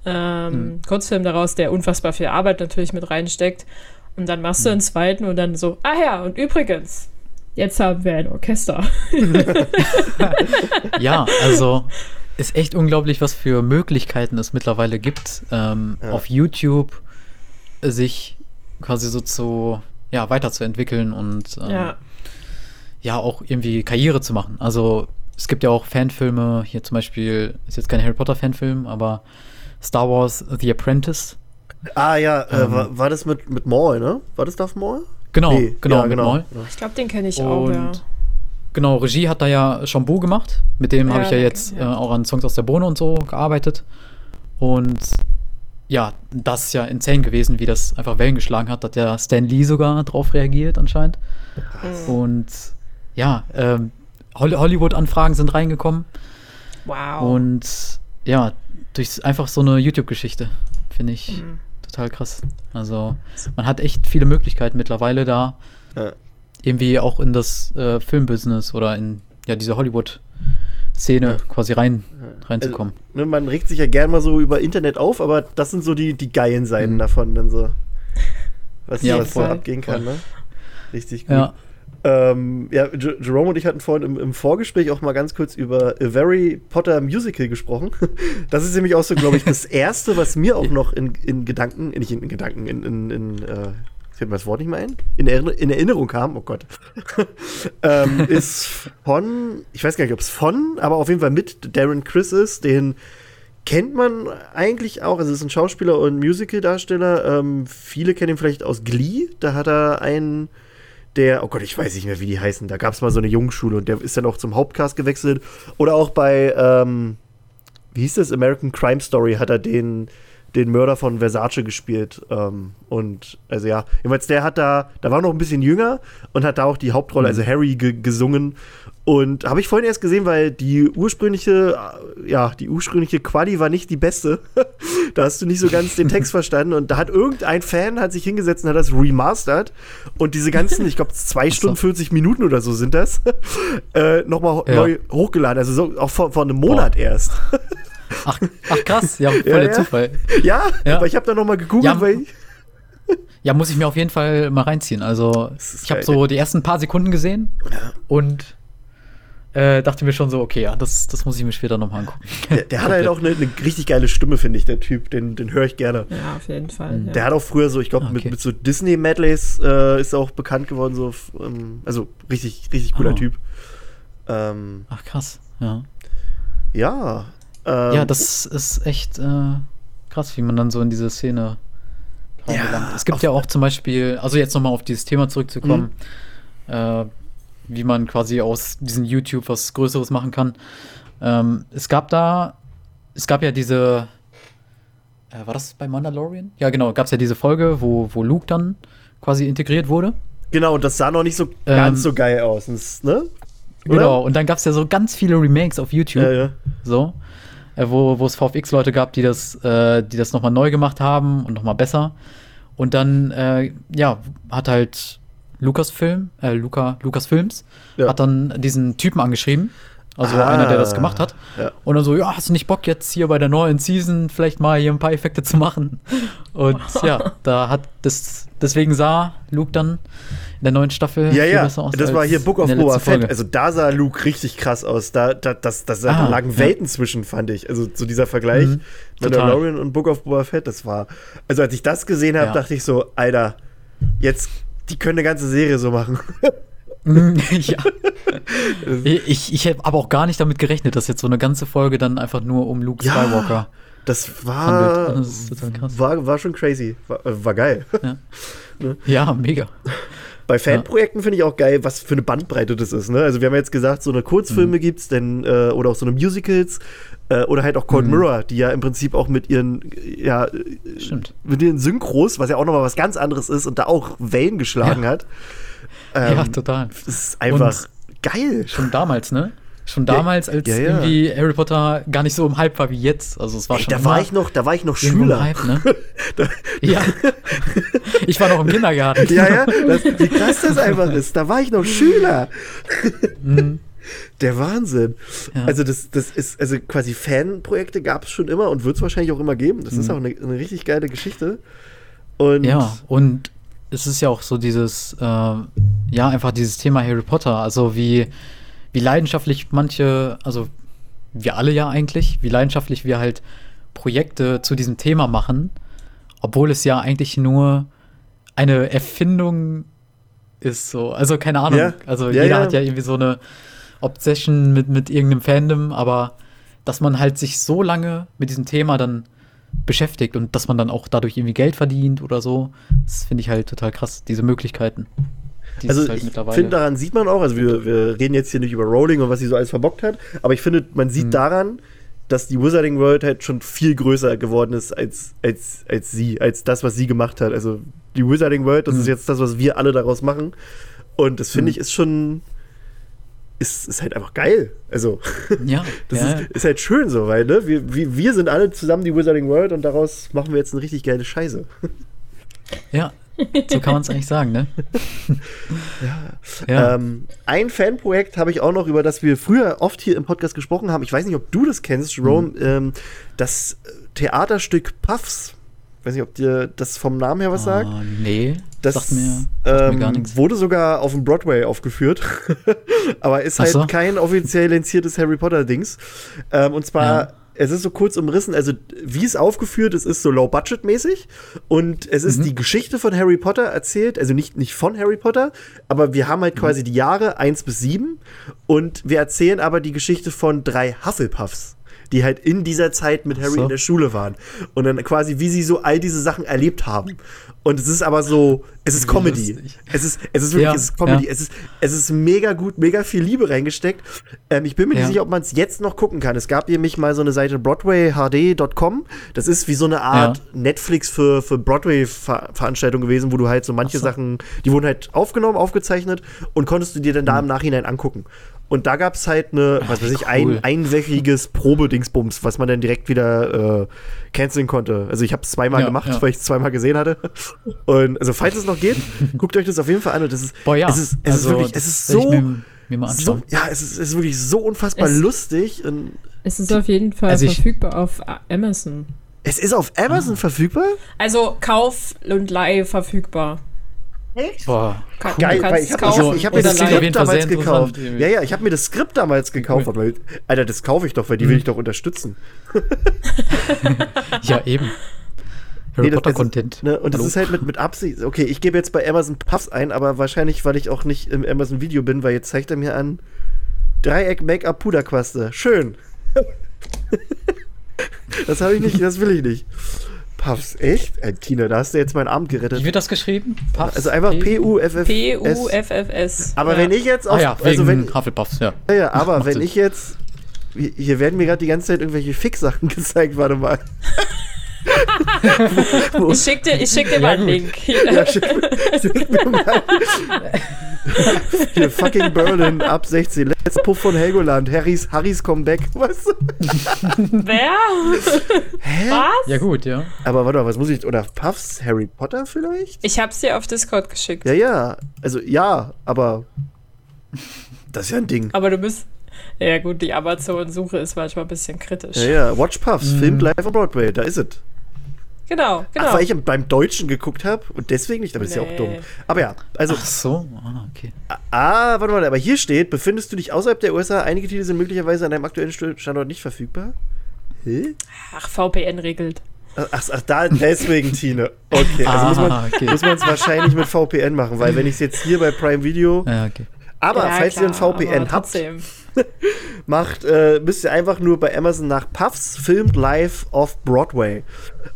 ähm, Kurzfilm daraus, der unfassbar viel Arbeit natürlich mit reinsteckt und dann machst du einen zweiten und dann so, ah ja, und übrigens, jetzt haben wir ein Orchester. Ja, also ist echt unglaublich, was für Möglichkeiten es mittlerweile gibt, ähm, Ja. auf YouTube sich quasi so zu, ja, weiterzuentwickeln und ähm, ja. ja, auch irgendwie Karriere zu machen. Also es gibt ja auch Fanfilme, hier zum Beispiel, ist jetzt kein Harry Potter Fanfilm, aber Star Wars The Apprentice. Ah ja, äh, Ähm. war, war das mit, mit Maul, ne? War das Darth Maul? Genau, Nee, genau, ja, mit genau. Maul. Ich glaube, den kenne ich auch, Und ja. genau, Regie hat da ja Shampoo gemacht. Mit dem habe Ja, ich ja jetzt. Äh, auch an Songs aus der Bohne und so gearbeitet. Und ja, das ist ja insane gewesen, wie das einfach Wellen geschlagen hat. Da hat ja Stan Lee sogar drauf reagiert anscheinend. Mhm. Und ja, ähm, Hol- Hollywood-Anfragen sind reingekommen. Wow. Und ja, durch einfach so eine YouTube-Geschichte, finde ich Mhm. total krass. Also man hat echt viele Möglichkeiten mittlerweile da, Ja. irgendwie auch in das äh, Filmbusiness oder in ja diese Ja. quasi rein reinzukommen. Ne, man regt sich ja gern mal so über Internet auf, aber das sind so die, die geilen Seiten Mhm. davon, dann so. Was, Ja, was so voll. abgehen kann, ne? Richtig gut. ja, Ähm, ja, Jerome und ich hatten vorhin im, im Vorgespräch auch mal ganz kurz über A Very Potter Musical gesprochen. Das ist nämlich auch so, glaube ich, das erste, was mir auch noch in, in Gedanken, nicht in, Gedanken, in, in, in äh, fällt mir das Wort nicht mehr ein, in, Erinner in Erinnerung kam, oh Gott, ähm, ist von, ich weiß gar nicht, ob es von, aber auf jeden Fall mit Darren Criss ist, den kennt man eigentlich auch, also ist ein Schauspieler und Musical-Darsteller. Ähm, viele kennen ihn vielleicht aus Glee, da hat er einen der, oh Gott, ich weiß nicht mehr, wie die heißen. Da gab es mal so eine Jungschule und der ist dann auch zum Hauptcast gewechselt. Oder auch bei, ähm, wie hieß das, American Crime Story hat er den, den Mörder von Versace gespielt. Ähm, und also ja, jedenfalls der hat da, da war noch ein bisschen jünger und hat da auch die Hauptrolle, also Harry, ge gesungen. Und habe ich vorhin erst gesehen, weil die ursprüngliche, äh, ja, die ursprüngliche Quali war nicht die beste. da hast du nicht so ganz den Text verstanden. Und da hat irgendein Fan hat sich hingesetzt und hat das remastert. Und diese ganzen, ich glaube, zwei. Stunden 40 Minuten oder so sind das, äh, nochmal Ja. neu hochgeladen. Also so, auch vor, vor einem Monat erst. Ach, ach krass, ja, voll Ja, der ja. Zufall. ja, Ja. aber ich habe da nochmal gegoogelt, Ja. weil ich, Ja, muss ich mir auf jeden Fall mal reinziehen. Also ich habe so die ersten paar Sekunden gesehen und äh, dachte mir schon so, okay, ja, das, das muss ich mir später nochmal angucken. der, der hat halt auch eine, eine richtig geile Stimme, finde ich, der Typ. Den, den höre ich gerne. Ja, auf jeden Fall. Ja. Der hat auch früher so, ich glaube, Ah, mit, okay. mit so Disney-Medleys äh, ist er auch bekannt geworden. So, ähm, also richtig, richtig cooler Ah. Typ. Ähm, Ach krass, ja. ja. Ähm, ja, das ist echt äh, krass, wie man dann so in diese Szene Ja. Es gibt ja auch zum Beispiel, also jetzt nochmal auf dieses Thema zurückzukommen, Mhm. äh, wie man quasi aus diesem YouTube was Größeres machen kann. Ähm, es gab da, es gab ja diese, äh, war das bei Mandalorian? Ja, genau, gab es ja diese Folge, wo, wo Luke dann quasi integriert wurde. Genau, und das sah noch nicht so Ähm, ganz so geil aus. Ne? Oder? Genau, und dann gab es ja so ganz viele Remakes auf YouTube. Ja, ja. So. Äh, wo, wo es VFX-Leute gab, die das, äh, die das nochmal neu gemacht haben und nochmal besser. Und dann, äh, ja, hat halt Lucasfilm, äh, Luca, Lucasfilms, Ja. hat dann diesen Typen angeschrieben. Also Ah, einer, der das gemacht hat. ja. Und dann so, ja, hast du nicht Bock jetzt hier bei der neuen Season vielleicht mal hier ein paar Effekte zu machen? Und ja, da hat das, deswegen sah Luke dann in der neuen Staffel Ja, viel ja. besser aus Das war hier Book of letzten Fett. Also da sah Luke richtig krass aus. Da, da, das, das, da Ah, lagen ja. Welten zwischen, fand ich. Also so dieser Vergleich Mhm. Mandalorian und Book of Boba Fett, das war. Also als ich das gesehen habe, Ja. dachte ich so, Alter, jetzt, die können eine ganze Serie so machen. ja. Ich, ich habe aber auch gar nicht damit gerechnet, dass jetzt so eine ganze Folge dann einfach nur um Luke Ja. Skywalker. Das war, Handelt. Das war, war schon crazy. War, äh, war geil. Ja, mega. Bei Fanprojekten finde ich auch geil, was für eine Bandbreite das ist. Ne? Also wir haben jetzt gesagt, so eine Kurzfilme Mhm. gibt's, denn äh, oder auch so eine Musicals äh, oder halt auch Cold Mhm. Mirror, die ja im Prinzip auch mit ihren ja äh, Stimmt. mit ihren Synchros, was ja auch nochmal was ganz anderes ist und da auch Wellen geschlagen Ja. hat. Ähm, ja, total. Das ist einfach geil. Schon damals, ne? Schon damals, als ja, ja. irgendwie Harry Potter gar nicht so im Hype war wie jetzt. Also es war Ey, schon da war ich noch, da war ich noch Schüler. Hype, ne? ja. ich war noch im Kindergarten. Ja, ja, das, wie krass das einfach ist. Da war ich noch Schüler. Der Wahnsinn. Ja. Also das, das ist, also quasi Fanprojekte gab es schon immer und wird es wahrscheinlich auch immer geben. Das ist auch eine, eine richtig geile Geschichte. Und Ja, und es ist ja auch so dieses, äh, ja, einfach dieses Thema Harry Potter. Also wie, wie leidenschaftlich manche, also wir alle ja eigentlich, wie leidenschaftlich wir halt Projekte zu diesem Thema machen, obwohl es ja eigentlich nur eine Erfindung ist so. Also keine Ahnung. Ja. Also Ja, jeder ja. hat ja irgendwie so eine Obsession mit, mit irgendeinem Fandom, aber dass man halt sich so lange mit diesem Thema dann beschäftigt und dass man dann auch dadurch irgendwie Geld verdient oder so, das finde ich halt total krass, diese Möglichkeiten. die Also halt ich finde, daran sieht man auch, also wir, wir reden jetzt hier nicht über Rowling und was sie so alles verbockt hat, aber ich finde, man Mhm. sieht daran, dass die Wizarding World halt schon viel größer geworden ist als, als, als sie, als das, was sie gemacht hat. Also die Wizarding World, das Mhm. ist jetzt das, was wir alle daraus machen. Und das finde Mhm. ich ist schon, ist, ist halt einfach geil. Also, ja, das ja, ist, ist halt schön so, weil, ne, wir, wir, wir sind alle zusammen die Wizarding World und daraus machen wir jetzt eine richtig geile Scheiße. ja, so kann man es eigentlich sagen, ne? ja. Ähm, ein Fanprojekt habe ich auch noch, über das wir früher oft hier im Podcast gesprochen haben. Ich weiß nicht, ob du das kennst, Jerome. Mhm. Ähm, das Theaterstück Puffs. Ich weiß nicht, ob dir das vom Namen her was sagt. Ah, nee, Das sagt mir, sagt mir gar ähm, nichts. wurde sogar auf dem Broadway aufgeführt. Aber ist halt so. kein offiziell lenziertes Harry Potter-Dings. Ähm, und zwar, Ja. es ist so kurz umrissen, also wie es aufgeführt ist, ist so low-budget-mäßig. Und es Mhm. ist die Geschichte von Harry Potter erzählt, also nicht, nicht von Harry Potter, aber wir haben halt Mhm. quasi die Jahre 1 bis 7 und wir erzählen aber die Geschichte von drei Hufflepuffs. Die halt in dieser Zeit mit Harry so. in der Schule waren. Und dann quasi, wie sie so all diese Sachen erlebt haben. Und es ist aber so, es ist Comedy. Es ist, es ist wirklich, Ja, es ist Comedy. ja. Es, ist, es ist mega gut, mega viel Liebe reingesteckt. Ähm, ich bin mir nicht Ja. sicher, ob man es jetzt noch gucken kann. Es gab nämlich mal so eine Seite broadwayhd.com. Das ist wie so eine Art. Netflix für, für Broadway-Veranstaltungen gewesen, wo du halt so manche so. Sachen, die wurden halt aufgenommen, aufgezeichnet und konntest du dir dann da im Nachhinein angucken. Und da gab es halt eine, was weiß ich, cool. ein einwöchiges Probedingsbums, was man dann direkt wieder äh, canceln konnte. Also ich habe es zweimal Ja, gemacht, ja. weil ich es zweimal gesehen hatte. Und also falls es noch geht, guckt euch das auf jeden Fall an. Und das ist, Boah, ja. es ist, es ist Also, wirklich, das es ist so, Mir, mir mal so ja, es ist, es ist wirklich so unfassbar Es- lustig. Und Es ist auf jeden Fall Also ich- verfügbar auf Amazon. es ist auf Amazon verfügbar. Also Kauf und Leih verfügbar. Boah, Kann, Geil, weil kannst ich es habe kaufen ich hab, ich hab mir das Skript damals gekauft. Ja, ja, ich habe mir das Skript damals gekauft. Weil, Alter, das kaufe ich doch, weil die will ich doch unterstützen. ja, eben. Harry Nee, das- Potter Content. Ne? Und das Hallo? ist halt mit, mit Absicht. Okay, ich gebe jetzt bei Amazon Puffs ein, aber wahrscheinlich, weil ich auch nicht im Amazon Video bin, weil jetzt zeigt er mir an Dreieck Make-up Puderquaste. Schön. das habe ich nicht, das will ich nicht. Puffs, echt? Äh, Tina, da hast du jetzt meinen Abend Wie gerettet. wird das geschrieben? Puffs? Also einfach P-U-F-F-S. P-U-F-F-S. Aber ja. wenn ich jetzt auf. Ah ja, wegen also wenn, Hufflepuffs, ja. ja, ja, aber wenn Sinn. ich jetzt. Hier hier werden mir gerade die ganze Zeit irgendwelche Fix-Sachen gezeigt, warte mal. Ich schick dir, ich schick dir mal einen. Link. Ja, schick, schick mir mal. Hier, fucking Berlin, ab 16. Letzter Puff von Helgoland. Harrys, Harrys Comeback. Was? Wer? Hä? Was? Ja, gut, ja. Aber warte mal, was muss ich. Oder Puffs? Harry Potter vielleicht? Ich hab's dir auf Discord geschickt. Ja, ja. Also, ja, aber. Das ist ja ein Ding. Aber du bist. Ja, gut, die Amazon-Suche ist manchmal ein bisschen kritisch. Ja, ja. Watch Puffs, Mhm. filmt live on Broadway. Da ist es. Genau, genau. Ach, weil ich beim Deutschen geguckt habe und deswegen nicht, aber das ist ja auch Nee. dumm. Aber ja, also. Ach so, ah, okay. Ah, warte mal, aber hier steht, befindest du dich außerhalb der USA? Einige Titel sind möglicherweise an deinem aktuellen St- Standort nicht verfügbar. Hä? Ach, VPN regelt. Ach, ach da, deswegen, Tine. Okay, also muss man Ah, okay. muss man es wahrscheinlich mit VPN machen, weil wenn ich es jetzt hier bei Prime Video. Ja, okay. Aber Ja, falls ihr ein klar, VPN habt, trotzdem. macht, äh, müsst ihr einfach nur bei Amazon nach Puffs filmt live off Broadway.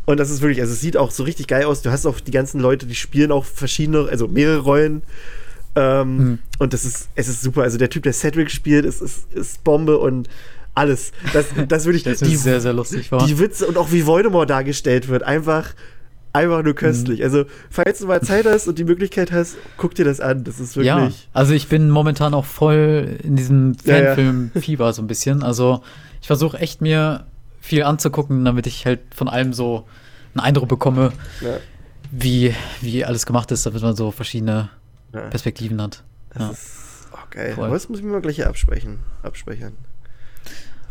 Und das ist wirklich, also es sieht auch so richtig geil aus. Du hast auch die ganzen Leute, die spielen auch verschiedene, also mehrere Rollen. Ähm, Mhm. Und das ist, es ist super. Also der Typ, der Cedric spielt, ist, ist, ist Bombe und alles. Das, das würde ich, Das die, ist sehr, sehr lustig, war. die Witze und auch wie Voldemort dargestellt wird, einfach einfach nur köstlich. Also, falls du mal Zeit hast und die Möglichkeit hast, guck dir das an. Das ist wirklich. Ja, also ich bin momentan auch voll in diesem Ja, ja. Fanfilm-Fieber so ein bisschen. Also ich versuche echt mir viel anzugucken, damit ich halt von allem so einen Eindruck bekomme, Ja. wie, wie alles gemacht ist, damit man so verschiedene Ja. Perspektiven hat. Das Ja. ist. Oh, geil. Voll. Aber muss ich mir mal gleich hier absprechen. Abspeichern.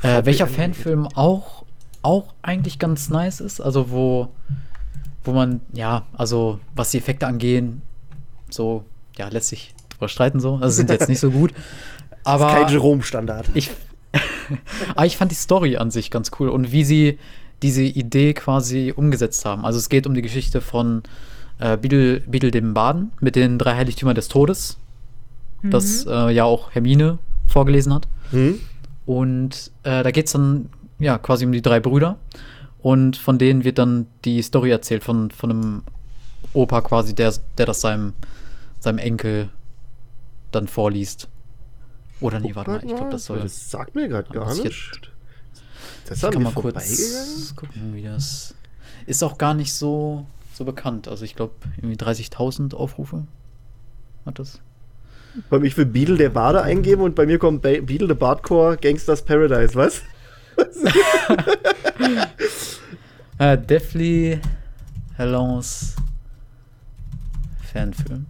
Äh, welcher. Fanfilm auch, auch eigentlich ganz nice ist, also wo, wo man, ja, also was die Effekte angehen, so, ja, lässt sich drüber streiten so, also sind jetzt nicht so gut. Aber Kein Jerome-Standard. ich, aber ich fand die Story an sich ganz cool und wie sie diese Idee quasi umgesetzt haben. Also es geht um die Geschichte von äh, Beedle, Beedle dem Baden mit den drei Heiligtümern des Todes, das äh, ja auch Hermine vorgelesen hat. Hm? Und äh, da geht es dann ja quasi um die drei Brüder. Und von denen wird dann die Story erzählt, von, von einem Opa quasi, der, der das seinem, seinem Enkel dann vorliest. Oder nee, warte mal, ich glaube, das soll. Das sagt mir gerade gar nicht. Das Ich ist kann an mal kurz gucken, wie das. Ist auch gar nicht so, so bekannt. Also ich glaube, irgendwie 30.000 Aufrufe hat das. Bei mir, will Beetle der Bade eingeben und bei mir kommt Beetle the Bardcore Gangsters Paradise, was? Äh, Deathly Hallows Fanfilm.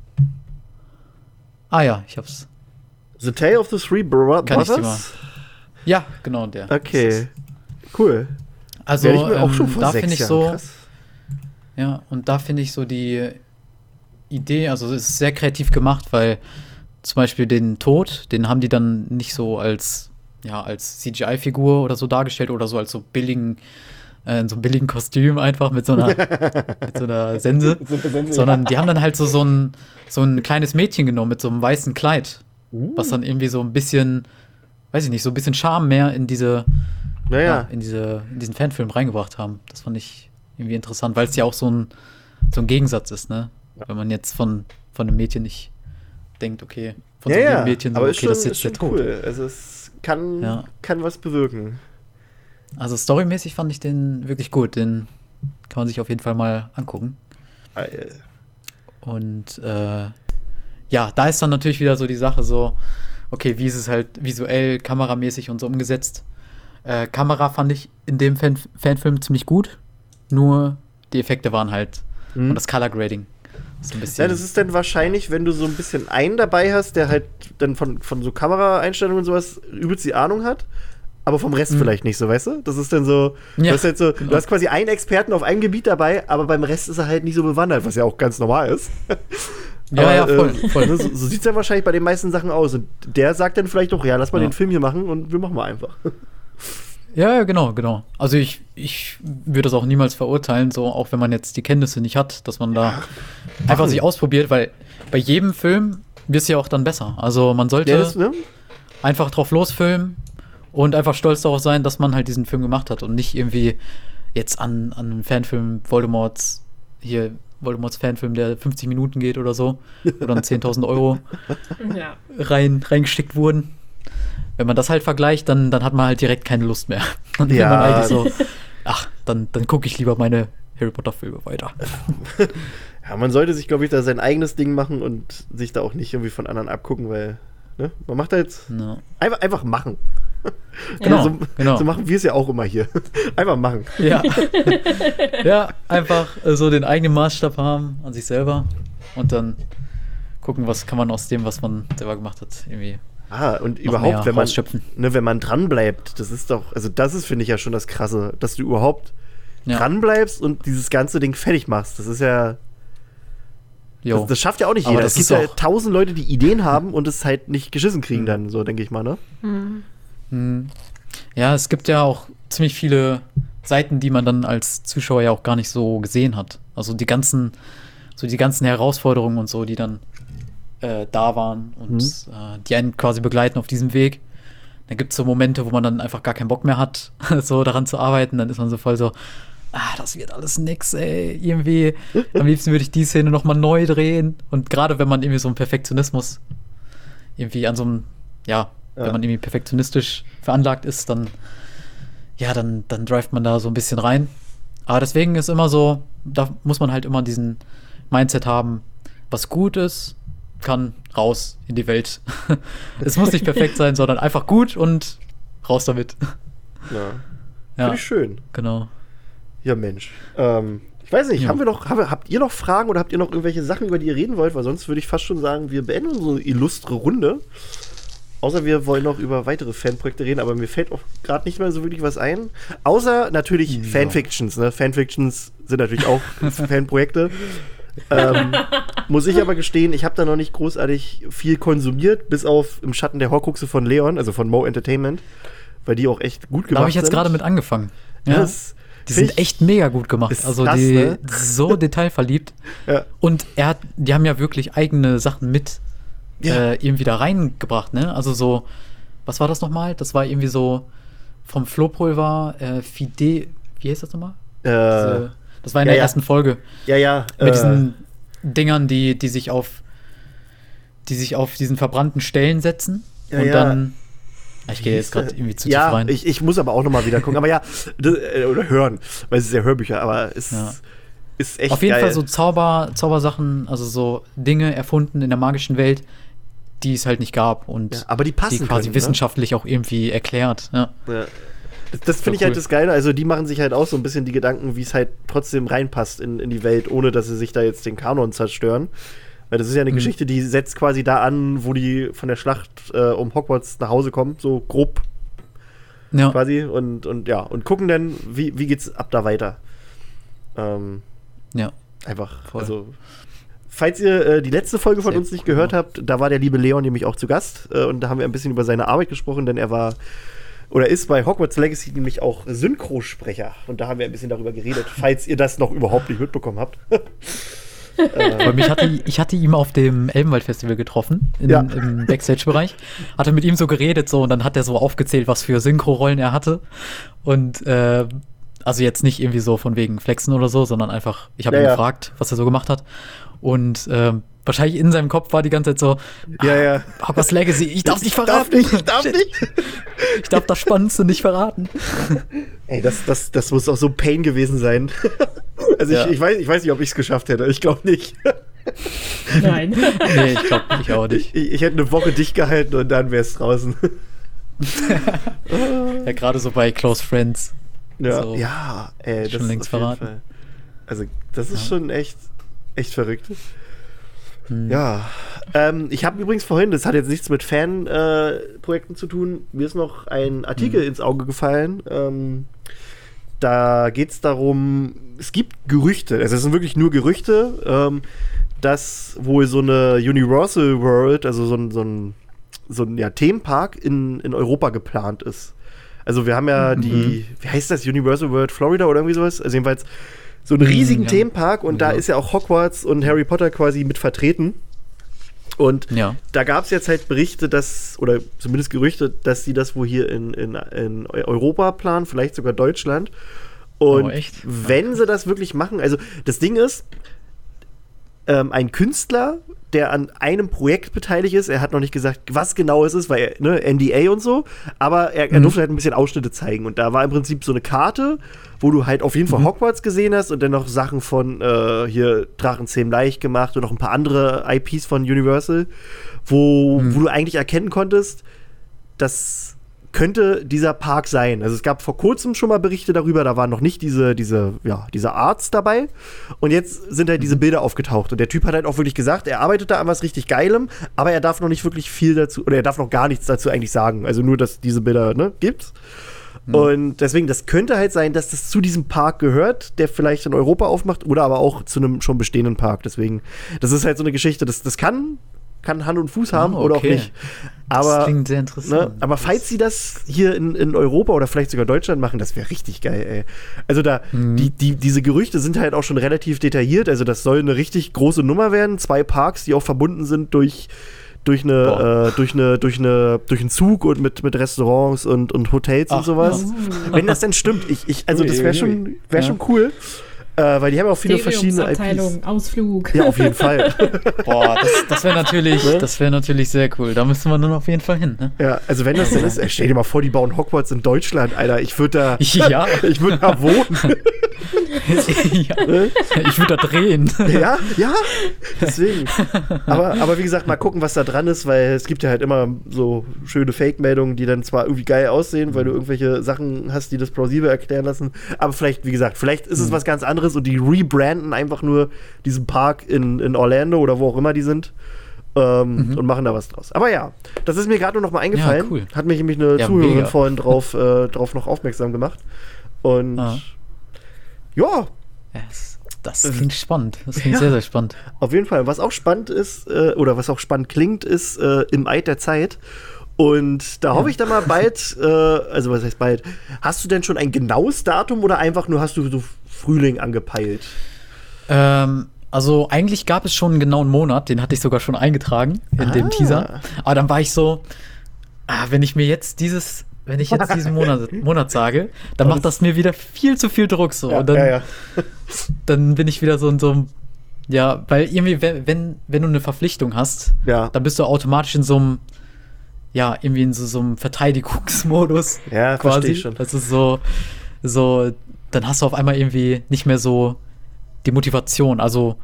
Ah ja, ich hab's. The Tale of the Three Bro Kann Brothers? Ja, genau der. Okay, cool. Also Werde ich auch ähm, schon vor da finde ich so, Krass. ja, und da finde ich so die Idee, also es ist sehr kreativ gemacht, weil zum Beispiel den Tod, den haben die dann nicht so als ja als CGI-Figur oder so dargestellt oder so als so billigen äh, in so einem billigen Kostüm einfach mit so einer mit so einer Sense, sondern die haben dann halt so so ein so ein kleines Mädchen genommen mit so einem weißen Kleid, was dann irgendwie so ein bisschen weiß ich nicht, so ein bisschen Charme mehr in diese ja, Naja, in, diese, in diesen Fanfilm reingebracht haben. Das fand ich irgendwie interessant, weil es ja auch so ein, so ein Gegensatz ist, ne? Wenn man jetzt von, von einem Mädchen nicht denkt, okay, von ja, so einem Mädchen, so, aber okay, schon, das ist jetzt schon der Tod. cool. Also es kann, Ja. kann was bewirken. Also storymäßig fand ich den wirklich gut. Den kann man sich auf jeden Fall mal angucken. Äh, Und äh, ja, da ist dann natürlich wieder so die Sache so, okay, wie ist es halt visuell, kameramäßig und so umgesetzt. Äh, Kamera fand ich in dem Fan Fanfilm ziemlich gut, nur die Effekte waren halt Hm. und das Color Grading so ein bisschen. Ja, das ist dann wahrscheinlich, wenn du so ein bisschen einen dabei hast, der halt dann von, von so Kameraeinstellungen und sowas übelst die Ahnung hat, aber vom Rest Mhm. vielleicht nicht so, weißt du? Das ist dann so, du Ja, hast halt so, genau. du hast quasi einen Experten auf einem Gebiet dabei, aber beim Rest ist er halt nicht so bewandert, was ja auch ganz normal ist. ja, aber, ja, voll, äh, voll. ne, so so sieht es ja wahrscheinlich bei den meisten Sachen aus. Und der sagt dann vielleicht auch, ja, lass mal Ja. den Film hier machen und wir machen mal einfach. Ja, ja, genau, genau. Also ich, ich würde das auch niemals verurteilen, so auch wenn man jetzt die Kenntnisse nicht hat, dass man da einfach sich ausprobiert, weil bei jedem Film wird es ja auch dann besser. Also man sollte Ja, das, ne? einfach drauf losfilmen und einfach stolz darauf sein, dass man halt diesen Film gemacht hat und nicht irgendwie jetzt an, an einen Fanfilm Voldemorts, hier Voldemorts Fanfilm, der 50 Minuten geht oder so, wo dann 10.000 Euro Ja. rein, reingeschickt wurden. Wenn man das halt vergleicht, dann, dann hat man halt direkt keine Lust mehr. Dann Ja. man eigentlich so, ach, dann, dann gucke ich lieber meine Harry Potter Filme weiter. Ja, man sollte sich, glaube ich, da sein eigenes Ding machen und sich da auch nicht irgendwie von anderen abgucken, weil, ne? Man macht halt Ja. einfach, einfach machen. Genau, so, genau. so machen wir es ja auch immer hier. einfach machen. Ja. ja, einfach äh, so den eigenen Maßstab haben an sich selber und dann gucken, was kann man aus dem, was man selber gemacht hat, irgendwie Ah, und überhaupt, wenn man, ne, wenn man dran bleibt, das ist doch, also das ist, finde ich ja schon das Krasse, dass du überhaupt Ja. dran bleibst und dieses ganze Ding fertig machst. Das ist ja, das, das schafft ja auch nicht jeder. Es gibt ja tausend Leute, die Ideen haben und es halt nicht geschissen kriegen Mhm. dann, so denke ich mal, ne? Hm. Ja, es gibt ja auch ziemlich viele Seiten, die man dann als Zuschauer ja auch gar nicht so gesehen hat. Also die ganzen, so die ganzen Herausforderungen und so, die dann äh, da waren und Mhm. äh, die einen quasi begleiten auf diesem Weg. Dann gibt es so Momente, wo man dann einfach gar keinen Bock mehr hat, so daran zu arbeiten. Dann ist man so voll so, ah, das wird alles nix, ey. Irgendwie, am liebsten würde ich die Szene nochmal neu drehen. Und gerade wenn man irgendwie so einen Perfektionismus irgendwie an so einem, ja, Ja. wenn man irgendwie perfektionistisch veranlagt ist, dann, ja, dann, dann drivet man da so ein bisschen rein. Aber deswegen ist immer so, da muss man halt immer diesen Mindset haben, was gut ist, kann raus in die Welt. es muss nicht perfekt sein, sondern einfach gut und raus damit. Ja. Ja, Finde ich schön. genau. Ja, Mensch. Ähm, ich weiß nicht, Ja. haben wir noch, habt ihr noch Fragen oder habt ihr noch irgendwelche Sachen, über die ihr reden wollt? Weil sonst würde ich fast schon sagen, wir beenden unsere illustre Runde. Außer wir wollen noch über weitere Fanprojekte reden, aber mir fällt auch gerade nicht mehr so wirklich was ein. Außer natürlich Ja. Fanfictions. Ne? Fanfictions sind natürlich auch Fanprojekte. Ähm, muss ich aber gestehen, ich habe da noch nicht großartig viel konsumiert, bis auf im Schatten der Horcruxe von Leon, also von Mo Entertainment, weil die auch echt gut gemacht sind. Da habe ich jetzt gerade mit angefangen. Ja, Das die sind echt mega gut gemacht. Ist Also krass, die ne? so detailverliebt. Ja. Und er hat, die haben ja wirklich eigene Sachen mit Ja. äh, irgendwie da reingebracht, ne? Also so, was war das nochmal? Das war irgendwie so vom Flohpulver, äh, Fide, wie heißt das nochmal? Äh, Diese- das war in ja, der ja. ersten Folge. ja, ja. Mit äh, diesen Dingern, die, die sich auf die sich auf diesen verbrannten Stellen setzen. Ja, und dann. Ich gehe jetzt gerade irgendwie zu tief ja, rein. Ich, ich muss aber auch noch mal wieder gucken. Aber ja, das, äh, oder hören, weil es ist ja Hörbücher, aber es Ja. ist echt Auf jeden geil. Fall so Zauber, Zaubersachen, also so Dinge erfunden in der magischen Welt, die es halt nicht gab und ja, aber die passen die quasi können, wissenschaftlich auch irgendwie erklärt. Ja. Ne? Ja. Das, das finde ich cool. halt das Geile. Also die machen sich halt auch so ein bisschen die Gedanken, wie es halt trotzdem reinpasst in, in die Welt, ohne dass sie sich da jetzt den Kanon zerstören. Weil das ist ja eine Mhm. Geschichte, die setzt quasi da an, wo die von der Schlacht äh, um Hogwarts nach Hause kommen, so grob ja. quasi. Und, und ja, und gucken dann, wie, wie geht's ab da weiter. Ähm, ja. Einfach, Voll. also. Falls ihr äh, die letzte Folge von Sehr uns nicht cool gehört habt, da war der liebe Leon nämlich auch zu Gast äh, und da haben wir ein bisschen über seine Arbeit gesprochen, denn er war oder ist bei Hogwarts Legacy nämlich auch Synchrosprecher und da haben wir ein bisschen darüber geredet, falls ihr das noch überhaupt nicht mitbekommen habt. Weil mich hatte, ich hatte ihn auf dem Elbenwald-Festival getroffen, in, Ja. im Backstage-Bereich. Hatte mit ihm so geredet, so, und dann hat er so aufgezählt, was für Synchro-Rollen er hatte. Und, äh, also jetzt nicht irgendwie so von wegen Flexen oder so, sondern einfach, ich habe Ja, ihn ja. gefragt, was er so gemacht hat. Und ähm, wahrscheinlich in seinem Kopf war die ganze Zeit so, ja, ja. Hogwarts Legacy, ich darf nicht Darf verraten. nicht, ich darf Shit. nicht. Ich darf das Spannendste nicht verraten. Ey, das, das, das muss auch so Pain gewesen sein. also Ja. ich, ich, weiß, ich weiß nicht, ob ich es geschafft hätte. Ich glaube nicht. Nein. Nee, ich glaube ich auch nicht. Ich, ich hätte eine Woche dicht gehalten und dann wäre es draußen. Ja, gerade so bei Close Friends. Ja, So. ja ey, das Schon ist längst verraten. Fall- Also, das ist Ja. schon echt, echt verrückt. Hm. Ja. Ähm, ich habe übrigens vorhin, das hat jetzt nichts mit Fanprojekten äh, zu tun, mir ist noch ein Artikel Hm. ins Auge gefallen. Ähm, da geht es darum, es gibt Gerüchte, also es sind wirklich nur Gerüchte, ähm, dass wohl so eine Universal World, also so ein, so ein, so ein ja, Themenpark in, in Europa geplant ist. Also wir haben ja Mhm. die, wie heißt das, Universal World Florida oder irgendwie sowas? Also jedenfalls so einen riesigen ja. Themenpark und da Ja. ist ja auch Hogwarts und Harry Potter quasi mit vertreten. Und Ja. da gab es jetzt halt Berichte, dass, oder zumindest Gerüchte, dass sie das wohl hier in, in, in Europa planen, vielleicht sogar Deutschland. Und Oh, wenn sie das wirklich machen, also das Ding ist, ähm, ein Künstler, der an einem Projekt beteiligt ist, er hat noch nicht gesagt, was genau es ist, weil er, ne, NDA und so, aber er, er Mhm. durfte halt ein bisschen Ausschnitte zeigen. Und da war im Prinzip so eine Karte, wo du halt auf jeden Fall Mhm. Hogwarts gesehen hast und dann noch Sachen von äh, hier Drachenzähm leicht gemacht und noch ein paar andere IPs von Universal, wo, Mhm. wo du eigentlich erkennen konntest, das könnte dieser Park sein. Also es gab vor kurzem schon mal Berichte darüber, da waren noch nicht diese, diese, ja, diese Arts dabei. Und jetzt sind halt diese Bilder aufgetaucht. Und der Typ hat halt auch wirklich gesagt, er arbeitet da an was richtig Geilem, aber er darf noch nicht wirklich viel dazu, oder er darf noch gar nichts dazu eigentlich sagen. Also nur, dass diese Bilder, ne, gibt's. Und deswegen, das könnte halt sein, dass das zu diesem Park gehört, der vielleicht in Europa aufmacht, oder aber auch zu einem schon bestehenden Park. Deswegen, das ist halt so eine Geschichte, das, das kann, kann Hand und Fuß haben Ah, oder auch okay. nicht. das Aber klingt sehr interessant. Ne? Aber falls sie das hier in, in Europa oder vielleicht sogar Deutschland machen, das wäre richtig geil, ey. Also da, Mhm. die, die, diese Gerüchte sind halt auch schon relativ detailliert. Also das soll eine richtig große Nummer werden. Zwei Parks, die auch verbunden sind durch, durch, eine, äh, durch, eine, durch, eine, durch einen Zug und mit, mit Restaurants und, und Hotels und Ach, sowas. Wenn das denn stimmt, ich, ich, also das wäre schon, wär Ja. schon cool. Äh, weil die haben ja auch viele verschiedene IPs. Ausflug. Ja, auf jeden Fall. Boah, das, das wäre natürlich, Ne? das wäre natürlich sehr cool. Da müsste man dann auf jeden Fall hin. Ne? ja, also wenn das denn ist, stell dir mal vor, die bauen Hogwarts in Deutschland, Alter. Ich würde da, Ja. ich würde da wohnen. ja. Ich würde da drehen. ja, ja, deswegen. Aber, aber wie gesagt, mal gucken, was da dran ist, weil es gibt ja halt immer so schöne Fake-Meldungen, die dann zwar irgendwie geil aussehen, weil du irgendwelche Sachen hast, die das plausibel erklären lassen, aber vielleicht, wie gesagt, vielleicht ist es was ganz anderes und die rebranden einfach nur diesen Park in, in Orlando oder wo auch immer die sind. Ähm, Und machen da was draus. Aber ja, das ist mir gerade nur noch mal eingefallen. cool. Hat mich nämlich eine Ja, Zuhörerin mega. vorhin drauf, äh, drauf noch aufmerksam gemacht. Und Ah. ja, Das, das klingt spannend. Das klingt sehr, sehr spannend. Auf jeden Fall. Was auch spannend ist, äh, oder was auch spannend klingt, ist äh, im Eid der Zeit. Und da hoffe ich dann mal bald, äh, also was heißt bald, hast du denn schon ein genaues Datum oder einfach nur hast du so Frühling angepeilt? Ähm, also eigentlich gab es schon einen genauen Monat, den hatte ich sogar schon eingetragen in Ah. dem Teaser. Aber dann war ich so, ah, wenn ich mir jetzt dieses, wenn ich jetzt diesen Monat, Monat sage, dann macht das mir wieder viel zu viel Druck so. Und dann, ja, ja. dann bin ich wieder so in so einem, ja, weil irgendwie, wenn, wenn, wenn du eine Verpflichtung hast, Ja. dann bist du automatisch in so einem, ja, irgendwie in so, so einem Verteidigungsmodus. Ja, verstehe ich schon. Das ist so, so, dann hast du auf einmal irgendwie nicht mehr so die Motivation. Also,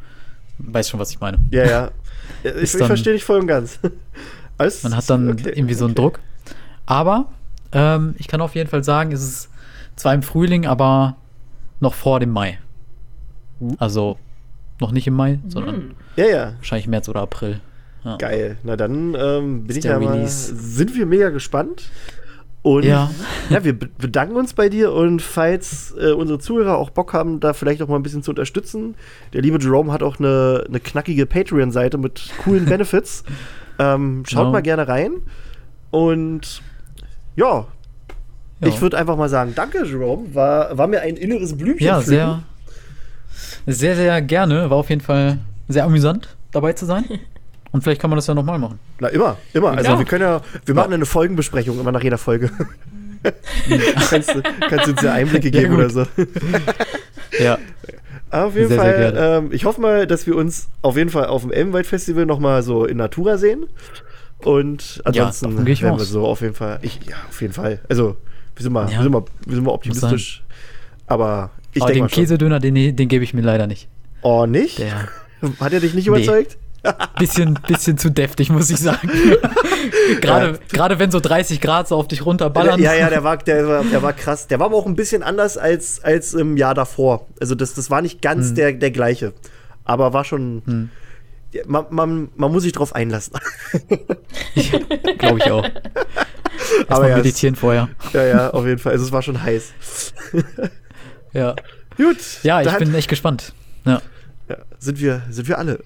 weißt schon, was ich meine. Ja, ja. Ich, Ist ich dann- verstehe dich voll und ganz. Alles- Man hat dann okay, irgendwie so einen okay. Druck. Aber ähm, ich kann auf jeden Fall sagen, es ist zwar im Frühling, aber noch vor dem Mai. Uh. Also noch nicht im Mai, sondern Ja, ja. wahrscheinlich März oder April. Ja. Geil. Na dann ähm, bin ich ja mal, sind wir mega gespannt. Und Ja. ja, wir be- bedanken uns bei dir und falls äh, unsere Zuhörer auch Bock haben, da vielleicht auch mal ein bisschen zu unterstützen, der liebe Jerome hat auch eine, eine knackige Patreon-Seite mit coolen Benefits. ähm, schaut Genau. mal gerne rein. Und ja, Ja. ich würde einfach mal sagen, danke Jerome, war, war mir ein inneres Blümchen. Ja, sehr, sehr, sehr gerne. War auf jeden Fall sehr amüsant, dabei zu sein. Und vielleicht kann man das ja nochmal machen. Na, immer, immer. Also Ja. wir können ja, wir machen eine Folgenbesprechung immer nach jeder Folge. kannst, du, kannst du uns ja Einblicke Ja, geben gut. oder so. Ja. Auf jeden Sehr, sehr Fall, ähm, ich hoffe mal, dass wir uns auf jeden Fall auf dem Elbenwald Festival nochmal so in Natura sehen. Und ansonsten gehe ich werden wir so auf jeden Fall. Ich, ja, auf jeden Fall. Also, wir sind mal, Ja. wir sind mal, wir sind mal optimistisch. Aber ich denke den mal schon. Käsedöner, den, den gebe ich mir leider nicht. Oh, nicht? Der Hat er dich nicht Nee. Bisschen, bisschen zu deftig, muss ich sagen. gerade, gerade wenn so 30 Grad so auf dich runterballern. Ja, ja, der war, der, war, der war krass. Der war aber auch ein bisschen anders als, als im Jahr davor. Also das, das war nicht Hm. ganz der, der gleiche. Aber war schon. Ja, Man, man, man muss sich drauf einlassen. Glaube ich auch. Aber Aber ja, es- meditieren vorher. ja, ja, auf jeden Fall. Also es war schon heiß. Ja. Gut. Ja, ich bin echt gespannt. Ja. Ja, sind wir, sind wir alle.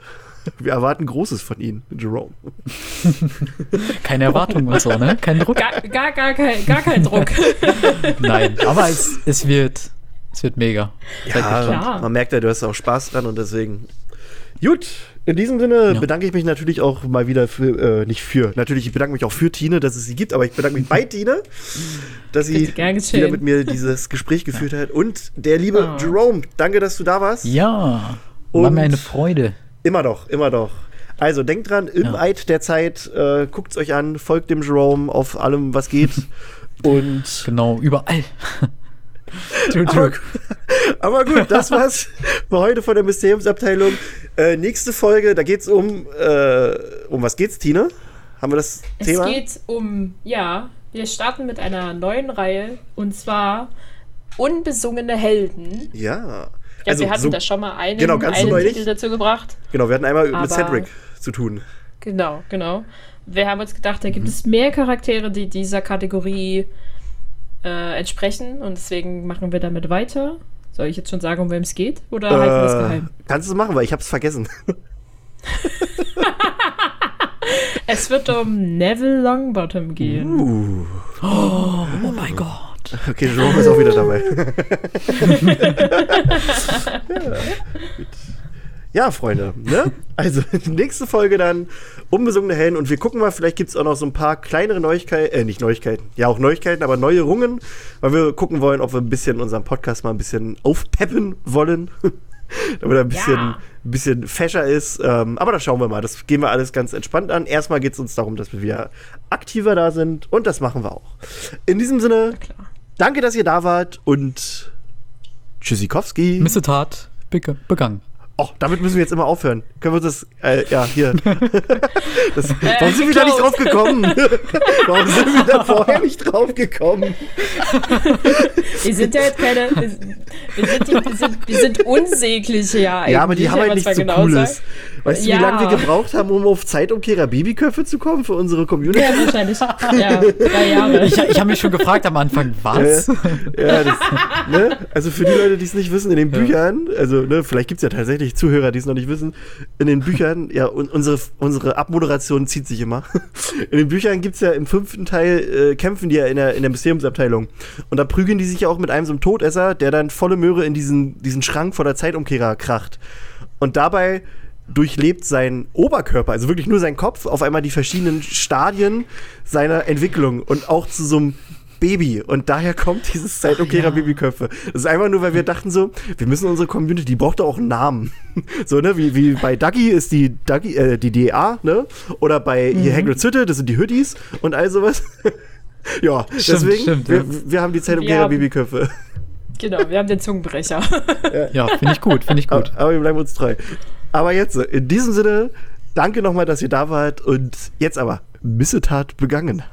Wir erwarten Großes von Ihnen, Jerome. Keine Erwartungen und so, ne? Kein Druck. Gar, gar, gar, kein, gar kein Druck. Nein, aber es, es wird es wird mega. Gespannt. klar. man merkt ja, du hast auch Spaß dran und deswegen. Gut, in diesem Sinne Ja. bedanke ich mich natürlich auch mal wieder für, äh, nicht für, natürlich, ich bedanke mich auch für Tine, dass es sie gibt, aber ich bedanke mich bei Tine, dass sie wieder mit mir dieses Gespräch geführt hat. Und der liebe Oh. Jerome, danke, dass du da warst. Ja, war Und- mir eine Freude. Immer doch, immer doch. Also denkt dran, im Ja. Eid der Zeit, äh, guckt's euch an, folgt dem Jerome auf allem, was geht. Und Genau, überall. True, aber, true. aber gut, das war's für heute von der Mysteriumsabteilung. Äh, nächste Folge, da geht's um, äh, um was geht's, Tine? Haben wir das Es Thema? geht um, ja, wir starten mit einer neuen Reihe und zwar Unbesungene Helden. Ja. Ja, wir hatten Also so, da schon mal einen, Genau, ganz einen neulich. Titel dazu gebracht. Genau, wir hatten einmal mit Cedric zu tun. Genau, genau. Wir haben uns gedacht, da gibt Mhm. es mehr Charaktere, die dieser Kategorie äh, entsprechen und deswegen machen wir damit weiter. Soll ich jetzt schon sagen, um wem es geht? Oder halten wir es Äh, geheim? kannst du es machen, weil ich hab's vergessen. Es wird um Neville Longbottom gehen. Uh, Oh, oh mein Gott. Okay, Jerome ist auch wieder dabei. ja, gut. Ja, Freunde, ne? Also, nächste Folge dann unbesungene Helden und wir gucken mal, vielleicht gibt es auch noch so ein paar kleinere Neuigkeiten, äh, nicht Neuigkeiten, ja auch Neuigkeiten, aber Neuerungen, weil wir gucken wollen, ob wir ein bisschen unseren Podcast mal ein bisschen aufpeppen wollen. damit er ein bisschen, Ja. bisschen fescher ist. Ähm, aber da schauen wir mal. Das gehen wir alles ganz entspannt an. Erstmal geht es uns darum, dass wir wieder aktiver da sind und das machen wir auch. In diesem Sinne, Klar. Danke, dass ihr da wart und Tschüssikowski. Missetat begangen. Oh, damit müssen wir jetzt immer aufhören. Können wir das, äh, ja, hier. das, warum sind wir da nicht drauf gekommen? warum sind wir da vorher nicht drauf gekommen? Wir sind ja jetzt keine. Wir sind, wir sind, die, wir sind, wir sind unsägliche ja Ja, aber die haben halt nichts so genau Cooles. sagt. Weißt du, wie Ja. lange wir gebraucht haben, um auf Zeitumkehrer Babyköpfe zu kommen für unsere Community? Ja, wahrscheinlich. Ja, drei Jahre. Ich, ich habe mich schon gefragt am Anfang, was? Ja, das, ne? Also für die Leute, die es nicht wissen, in den Büchern, also ne, vielleicht gibt es ja tatsächlich Zuhörer, die es noch nicht wissen, in den Büchern, ja, un unsere, unsere Abmoderation zieht sich immer. In den Büchern gibt es ja im fünften Teil, äh, kämpfen die ja in der, in der Mysteriumsabteilung. Und da prügeln die sich ja auch mit einem so einem Todesser, der dann volle Möhre in diesen, diesen Schrank vor der Zeitumkehrer kracht. Und dabei durchlebt sein Oberkörper, also wirklich nur sein Kopf, auf einmal die verschiedenen Stadien seiner Entwicklung und auch zu so einem Baby. Und daher kommt dieses Zeitumkehrer Babyköpfe. Das ist einfach nur, weil wir dachten so, wir müssen unsere Community, die braucht doch auch einen Namen. so, ne, wie, wie bei Duggy ist die Duggy, äh, die DA, ne? Oder bei hier Hagrid's Hütte, das sind die Hüttis und all sowas. ja, Stimmt, deswegen, stimmt, wir, ja. wir haben die Zeitumkehrer Ja. Babyköpfe. Genau, wir haben den Zungenbrecher. Ja, finde ich gut, finde ich gut. Aber, aber wir bleiben uns treu. Aber jetzt, in diesem Sinne, danke nochmal, dass ihr da wart und jetzt aber Missetat begangen.